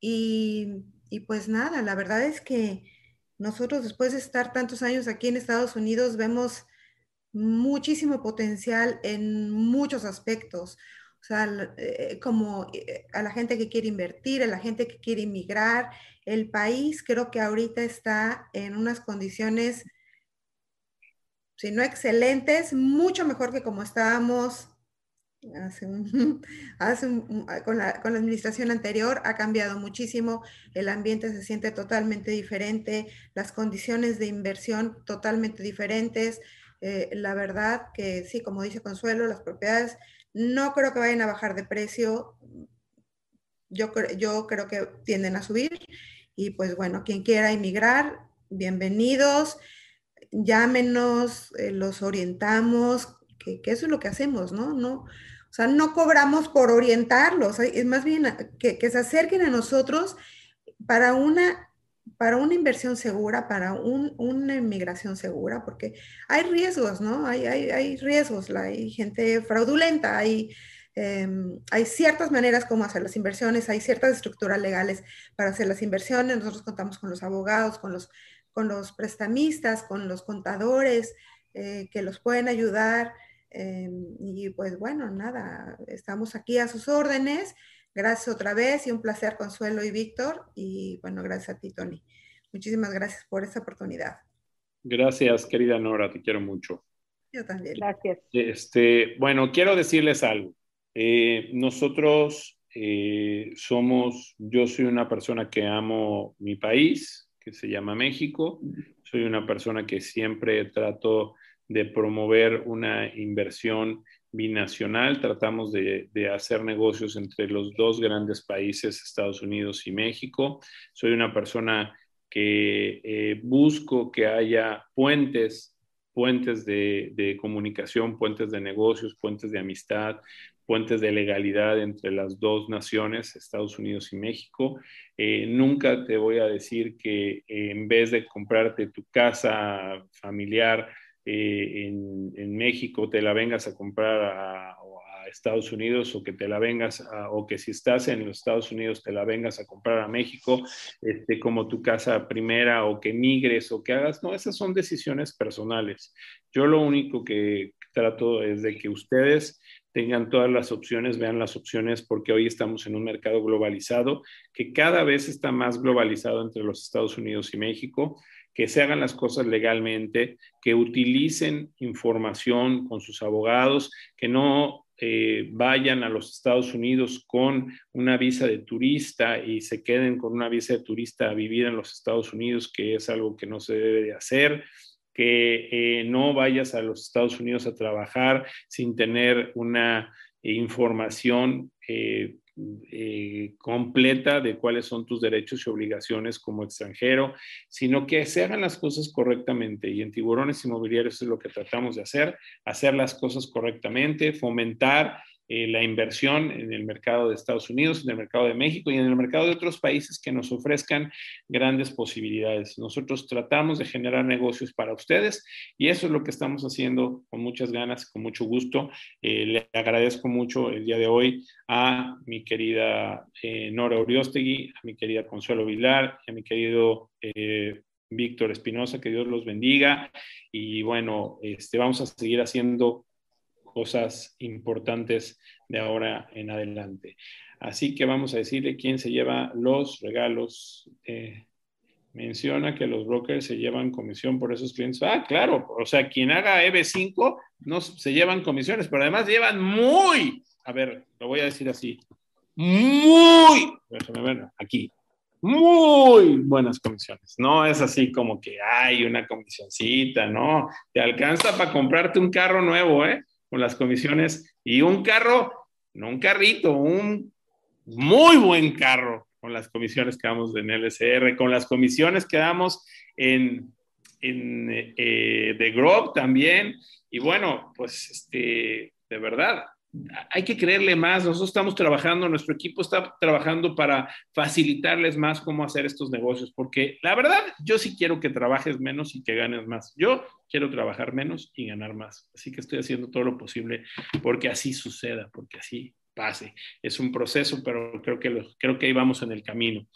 Y, y pues nada, la verdad es que nosotros después de estar tantos años aquí en Estados Unidos vemos muchísimo potencial en muchos aspectos. O sea, eh, como eh, a la gente que quiere invertir, a la gente que quiere inmigrar. El país creo que ahorita está en unas condiciones, si no excelentes, mucho mejor que como estábamos hace, con, la, con, la, administración anterior. Ha cambiado muchísimo, el ambiente se siente totalmente diferente, las condiciones de inversión totalmente diferentes. Eh, la verdad que sí, como dice Consuelo, las propiedades no creo que vayan a bajar de precio. Yo, yo creo que tienden a subir. Y pues bueno, quien quiera emigrar, bienvenidos. Llámenos, eh, los orientamos, que, eso es lo que hacemos, ¿no? no o sea, no cobramos por orientarlos, es más bien que, se acerquen a nosotros para una para una inversión segura, para una inmigración segura, porque hay riesgos, ¿no? Hay, hay, riesgos, hay gente fraudulenta, hay, em, hay ciertas maneras como hacer las inversiones, hay ciertas estructuras legales para hacer las inversiones. Nosotros contamos con los abogados, con los, con los prestamistas, con los contadores eh, que los pueden ayudar. Em, y pues bueno, nada, estamos aquí a sus órdenes. Gracias otra vez y un placer, Consuelo y Víctor. Y bueno, gracias a ti, Tony. Muchísimas gracias por esta oportunidad. Gracias, querida Nora, te quiero mucho. Yo también. Gracias. Este, bueno, quiero decirles algo. Eh, nosotros eh, somos, yo soy una persona que amo mi país, que se llama México. Soy una persona que siempre trato de promover una inversión binacional, tratamos de, hacer negocios entre los dos grandes países, Estados Unidos y México. Soy una persona que eh, busco que haya puentes, puentes de, comunicación, puentes de negocios, puentes de amistad, puentes de legalidad entre las dos naciones, Estados Unidos y México. Eh, nunca te voy a decir que en vez de comprarte tu casa familiar, eh, en, México te la vengas a comprar a, Estados Unidos o que te la vengas o que si estás en los Estados Unidos te la vengas a comprar a México este, como tu casa primera o que migres o que hagas. No, esas son decisiones personales. Yo lo único que trato es de que ustedes tengan todas las opciones, vean las opciones, porque hoy estamos en un mercado globalizado que cada vez está más globalizado entre los Estados Unidos y México que se hagan las cosas legalmente, que utilicen información con sus abogados, que no eh, vayan a los Estados Unidos con una visa de turista y se queden con una visa de turista a vivir en los Estados Unidos, que es algo que no se debe de hacer que eh, no vayas a los Estados Unidos a trabajar sin tener una información eh, eh, completa de cuáles son tus derechos y obligaciones como extranjero, sino que se hagan las cosas correctamente. Y en tiburones inmobiliarios es lo que tratamos de hacer, hacer las cosas correctamente, fomentar eh, la inversión en el mercado de Estados Unidos, en el mercado de México y en el mercado de otros países que nos ofrezcan grandes posibilidades. Nosotros tratamos de generar negocios para ustedes y eso es lo que estamos haciendo con muchas ganas, con mucho gusto. Eh, le agradezco mucho el día de hoy a mi querida eh, Nora Uriostegui, a mi querida Consuelo Vilar, a mi querido Víctor Espinosa, que Dios los bendiga. Y bueno, este, vamos a seguir haciendo cosas importantes de ahora en adelante. Así que vamos a decirle quién se lleva los regalos. Eh, menciona que los brokers se llevan comisión por esos clientes. Ah, claro, o sea, quien haga EB5 no se llevan comisiones, pero además llevan muy, a ver, lo voy a decir así, muy, aquí, muy buenas comisiones. No es así como que hay una comisioncita, no. Te alcanza para comprarte un carro nuevo, ¿eh? Con las comisiones y un carro, no un carrito, un muy buen carro con las comisiones que damos en LSR, con las comisiones que damos en, en eh, The Grove también. Y bueno, pues este, de verdad, hay que creerle más. Nosotros estamos trabajando, nuestro equipo está trabajando para facilitarles más cómo hacer estos negocios, porque la verdad, yo sí quiero que trabajes menos y que ganes más. Yo quiero trabajar menos y ganar más. Así que estoy haciendo todo lo posible porque así suceda, porque así pase. Es un proceso, pero creo que, creo que ahí vamos en el camino.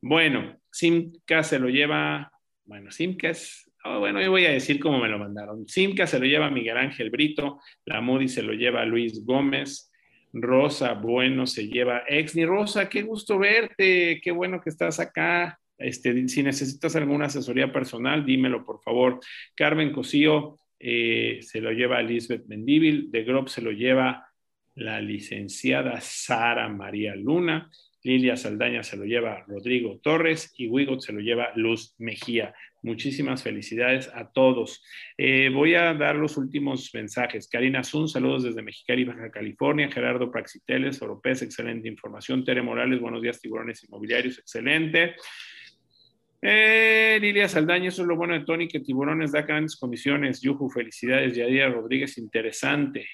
Bueno, Simca se lo lleva, bueno, Simca es Oh, bueno, yo voy a decir cómo me lo mandaron. Simca se lo lleva Miguel Ángel Brito, la Moody se lo lleva Luis Gómez, Rosa Bueno se lleva Exni. Rosa, qué gusto verte, qué bueno que estás acá. Este, si necesitas alguna asesoría personal, dímelo por favor. Carmen Cosío eh, se lo lleva Lisbeth Mendíbil, de Grob se lo lleva la licenciada Sara María Luna, Lilia Saldaña se lo lleva Rodrigo Torres y Wigot se lo lleva Luz Mejía. Muchísimas felicidades a todos. Eh, voy a dar los últimos mensajes. Karina Zun, saludos desde Mexicali, Baja California. Gerardo Praxiteles, Oropés, excelente información. Tere Morales, buenos días, tiburones inmobiliarios, excelente. Eh, Lilia Saldaña, eso es lo bueno de Tony, que tiburones da grandes condiciones. Yuju, felicidades. Yadira Rodríguez, interesante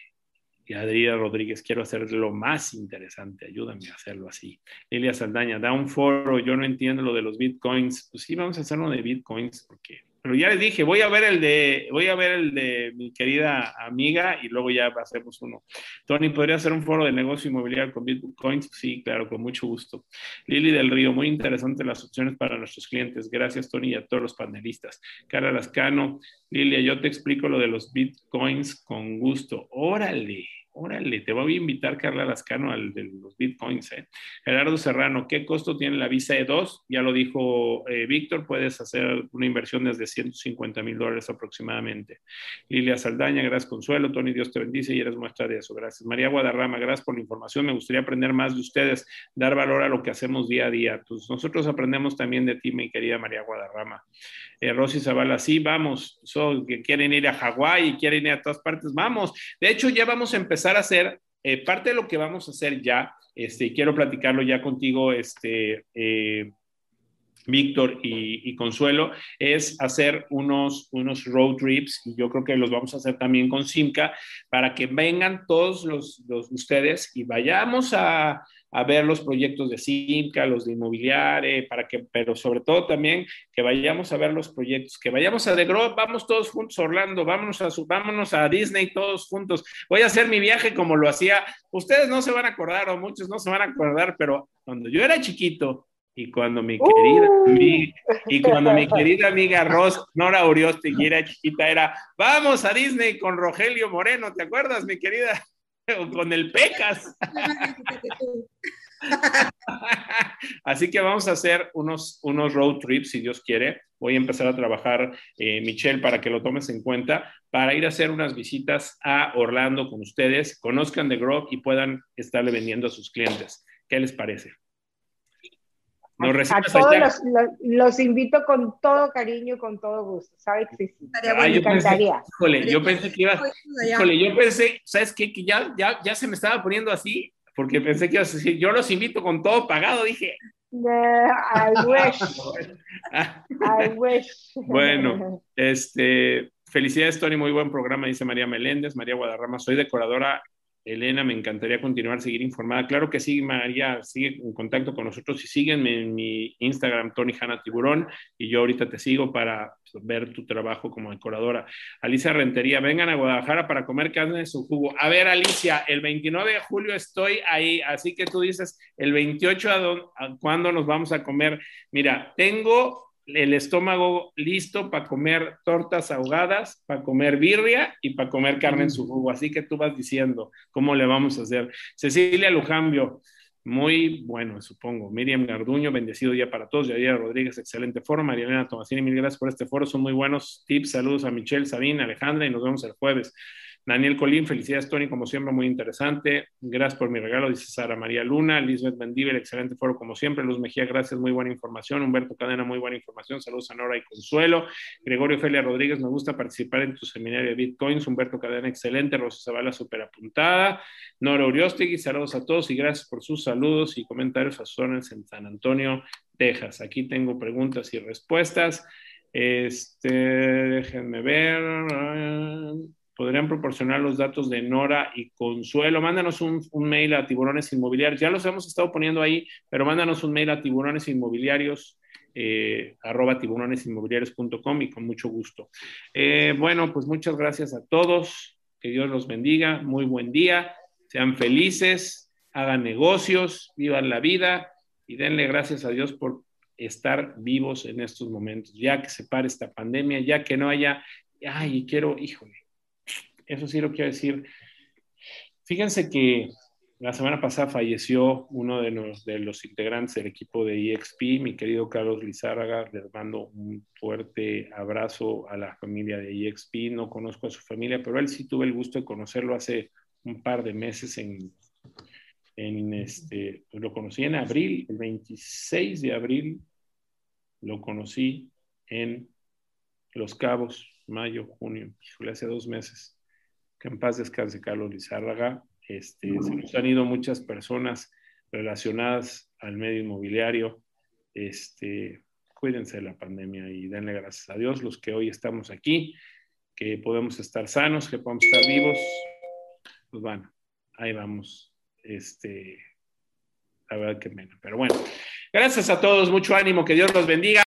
y Adriana Rodríguez, quiero hacerlo más interesante, ayúdame a hacerlo así. Lilia Saldaña, da un foro, yo no entiendo lo de los bitcoins. Pues sí, vamos a hacerlo de bitcoins, porque, pero ya les dije, voy a ver el de, voy a ver el de mi querida amiga y luego ya hacemos uno. Tony, ¿podría hacer un foro de negocio inmobiliario con bitcoins? Sí, claro, con mucho gusto. Lili del Río, muy interesante las opciones para nuestros clientes. Gracias, Tony, y a todos los panelistas. Carla Lascano, Lilia, yo te explico lo de los bitcoins con gusto. Órale. Órale, te voy a invitar, Carla Lascano, al de los bitcoins. ¿eh? Gerardo Serrano, ¿qué costo tiene la visa E2? Ya lo dijo eh, Víctor, puedes hacer una inversión desde 150 mil dólares aproximadamente. Lilia Saldaña, gracias Consuelo. Tony, Dios te bendice y eres muestra de eso. Gracias. María Guadarrama, gracias por la información. Me gustaría aprender más de ustedes, dar valor a lo que hacemos día a día. Pues nosotros aprendemos también de ti, mi querida María Guadarrama. Eh, Rosy Zavala, sí, vamos. que quieren ir a Hawái quieren ir a todas partes, vamos. De hecho, ya vamos a empezar a hacer, eh, parte de lo que vamos a hacer ya, este, y quiero platicarlo ya contigo, este, eh, Víctor y, Consuelo, es hacer unos, unos road trips, y yo creo que los vamos a hacer también con Simca, para que vengan todos los, los ustedes y vayamos a, a ver los proyectos de Simca, los de inmobiliaria, para que, pero sobre todo también que vayamos a ver los proyectos, que vayamos a The Grove, vamos todos juntos Orlando, vámonos a, vámonos a Disney todos juntos. Voy a hacer mi viaje como lo hacía. Ustedes no se van a acordar o muchos no se van a acordar, pero cuando yo era chiquito y cuando mi querida, amiga, y cuando mi querida amiga Ros, Nora Urioste, era chiquita, era, vamos a Disney con Rogelio Moreno, ¿te acuerdas, mi querida? con el Pecas. Así que vamos a hacer unos, unos road trips, si Dios quiere. Voy a empezar a trabajar, eh, Michelle, para que lo tomes en cuenta, para ir a hacer unas visitas a Orlando con ustedes, conozcan The Grove y puedan estarle vendiendo a sus clientes. ¿Qué les parece? A, todos los, invito con todo cariño y con todo gusto. ¿Sabe que sí? me encantaría. yo pensé que iba. Híjole, yo pensé, ¿sabes qué? Que ya, ya, ya se me estaba poniendo así, porque pensé que ibas a decir, yo los invito con todo pagado, dije. I wish. I wish. Bueno, este, felicidades, Tony, muy buen programa, dice María Meléndez, María Guadarrama, soy decoradora Elena, me encantaría continuar, seguir informada. Claro que sí, María, sigue en contacto con nosotros y síguenme en mi Instagram, Tony Hanna Tiburón, y yo ahorita te sigo para ver tu trabajo como decoradora. Alicia Rentería, vengan a Guadalajara para comer carne de su jugo. A ver, Alicia, el 29 de julio estoy ahí, así que tú dices, el 28 a, a cuándo nos vamos a comer. Mira, tengo el estómago listo para comer tortas ahogadas, para comer birria y para comer carne en su jugo. Así que tú vas diciendo cómo le vamos a hacer. Cecilia Lujambio, muy bueno, supongo. Miriam Garduño, bendecido día para todos. Yadira Rodríguez, excelente foro. María Elena Tomasini, mil gracias por este foro. Son muy buenos tips. Saludos a Michelle, Sabina, Alejandra y nos vemos el jueves. Daniel Colín, felicidades Tony, como siempre, muy interesante. Gracias por mi regalo, dice Sara María Luna. Lisbeth Mendível, excelente foro como siempre. Luz Mejía, gracias, muy buena información. Humberto Cadena, muy buena información. Saludos a Nora y Consuelo. Gregorio Felia Rodríguez, me gusta participar en tu seminario de Bitcoins. Humberto Cadena, excelente. Rosa Zavala, súper apuntada. Nora Uriostegui, saludos a todos y gracias por sus saludos y comentarios a sus en San Antonio, Texas. Aquí tengo preguntas y respuestas. Este, déjenme ver. Podrían proporcionar los datos de Nora y Consuelo. Mándanos un, mail a tiburones inmobiliarios. Ya los hemos estado poniendo ahí, pero mándanos un mail a tiburones inmobiliarios. Eh, arroba tiburonesinmobiliarios.com y con mucho gusto. Eh, bueno, pues muchas gracias a todos. Que Dios los bendiga. Muy buen día. Sean felices, hagan negocios, vivan la vida y denle gracias a Dios por estar vivos en estos momentos, ya que se pare esta pandemia, ya que no haya, ay, quiero, híjole, eso sí lo quiero decir. Fíjense que la semana pasada falleció uno de los, integrantes del equipo de EXP, mi querido Carlos Lizárraga. Les mando un fuerte abrazo a la familia de EXP. No conozco a su familia, pero él sí tuve el gusto de conocerlo hace un par de meses en, en este, pues lo conocí en abril, el 26 de abril lo conocí en Los Cabos, mayo, junio, hace dos meses que en paz descanse Carlos Lizárraga. Este, se nos han ido muchas personas relacionadas al medio inmobiliario. Este, cuídense de la pandemia y denle gracias a Dios los que hoy estamos aquí, que podemos estar sanos, que podemos estar vivos. Pues bueno, ahí vamos. Este, la verdad que menos. Pero bueno, gracias a todos, mucho ánimo, que Dios los bendiga.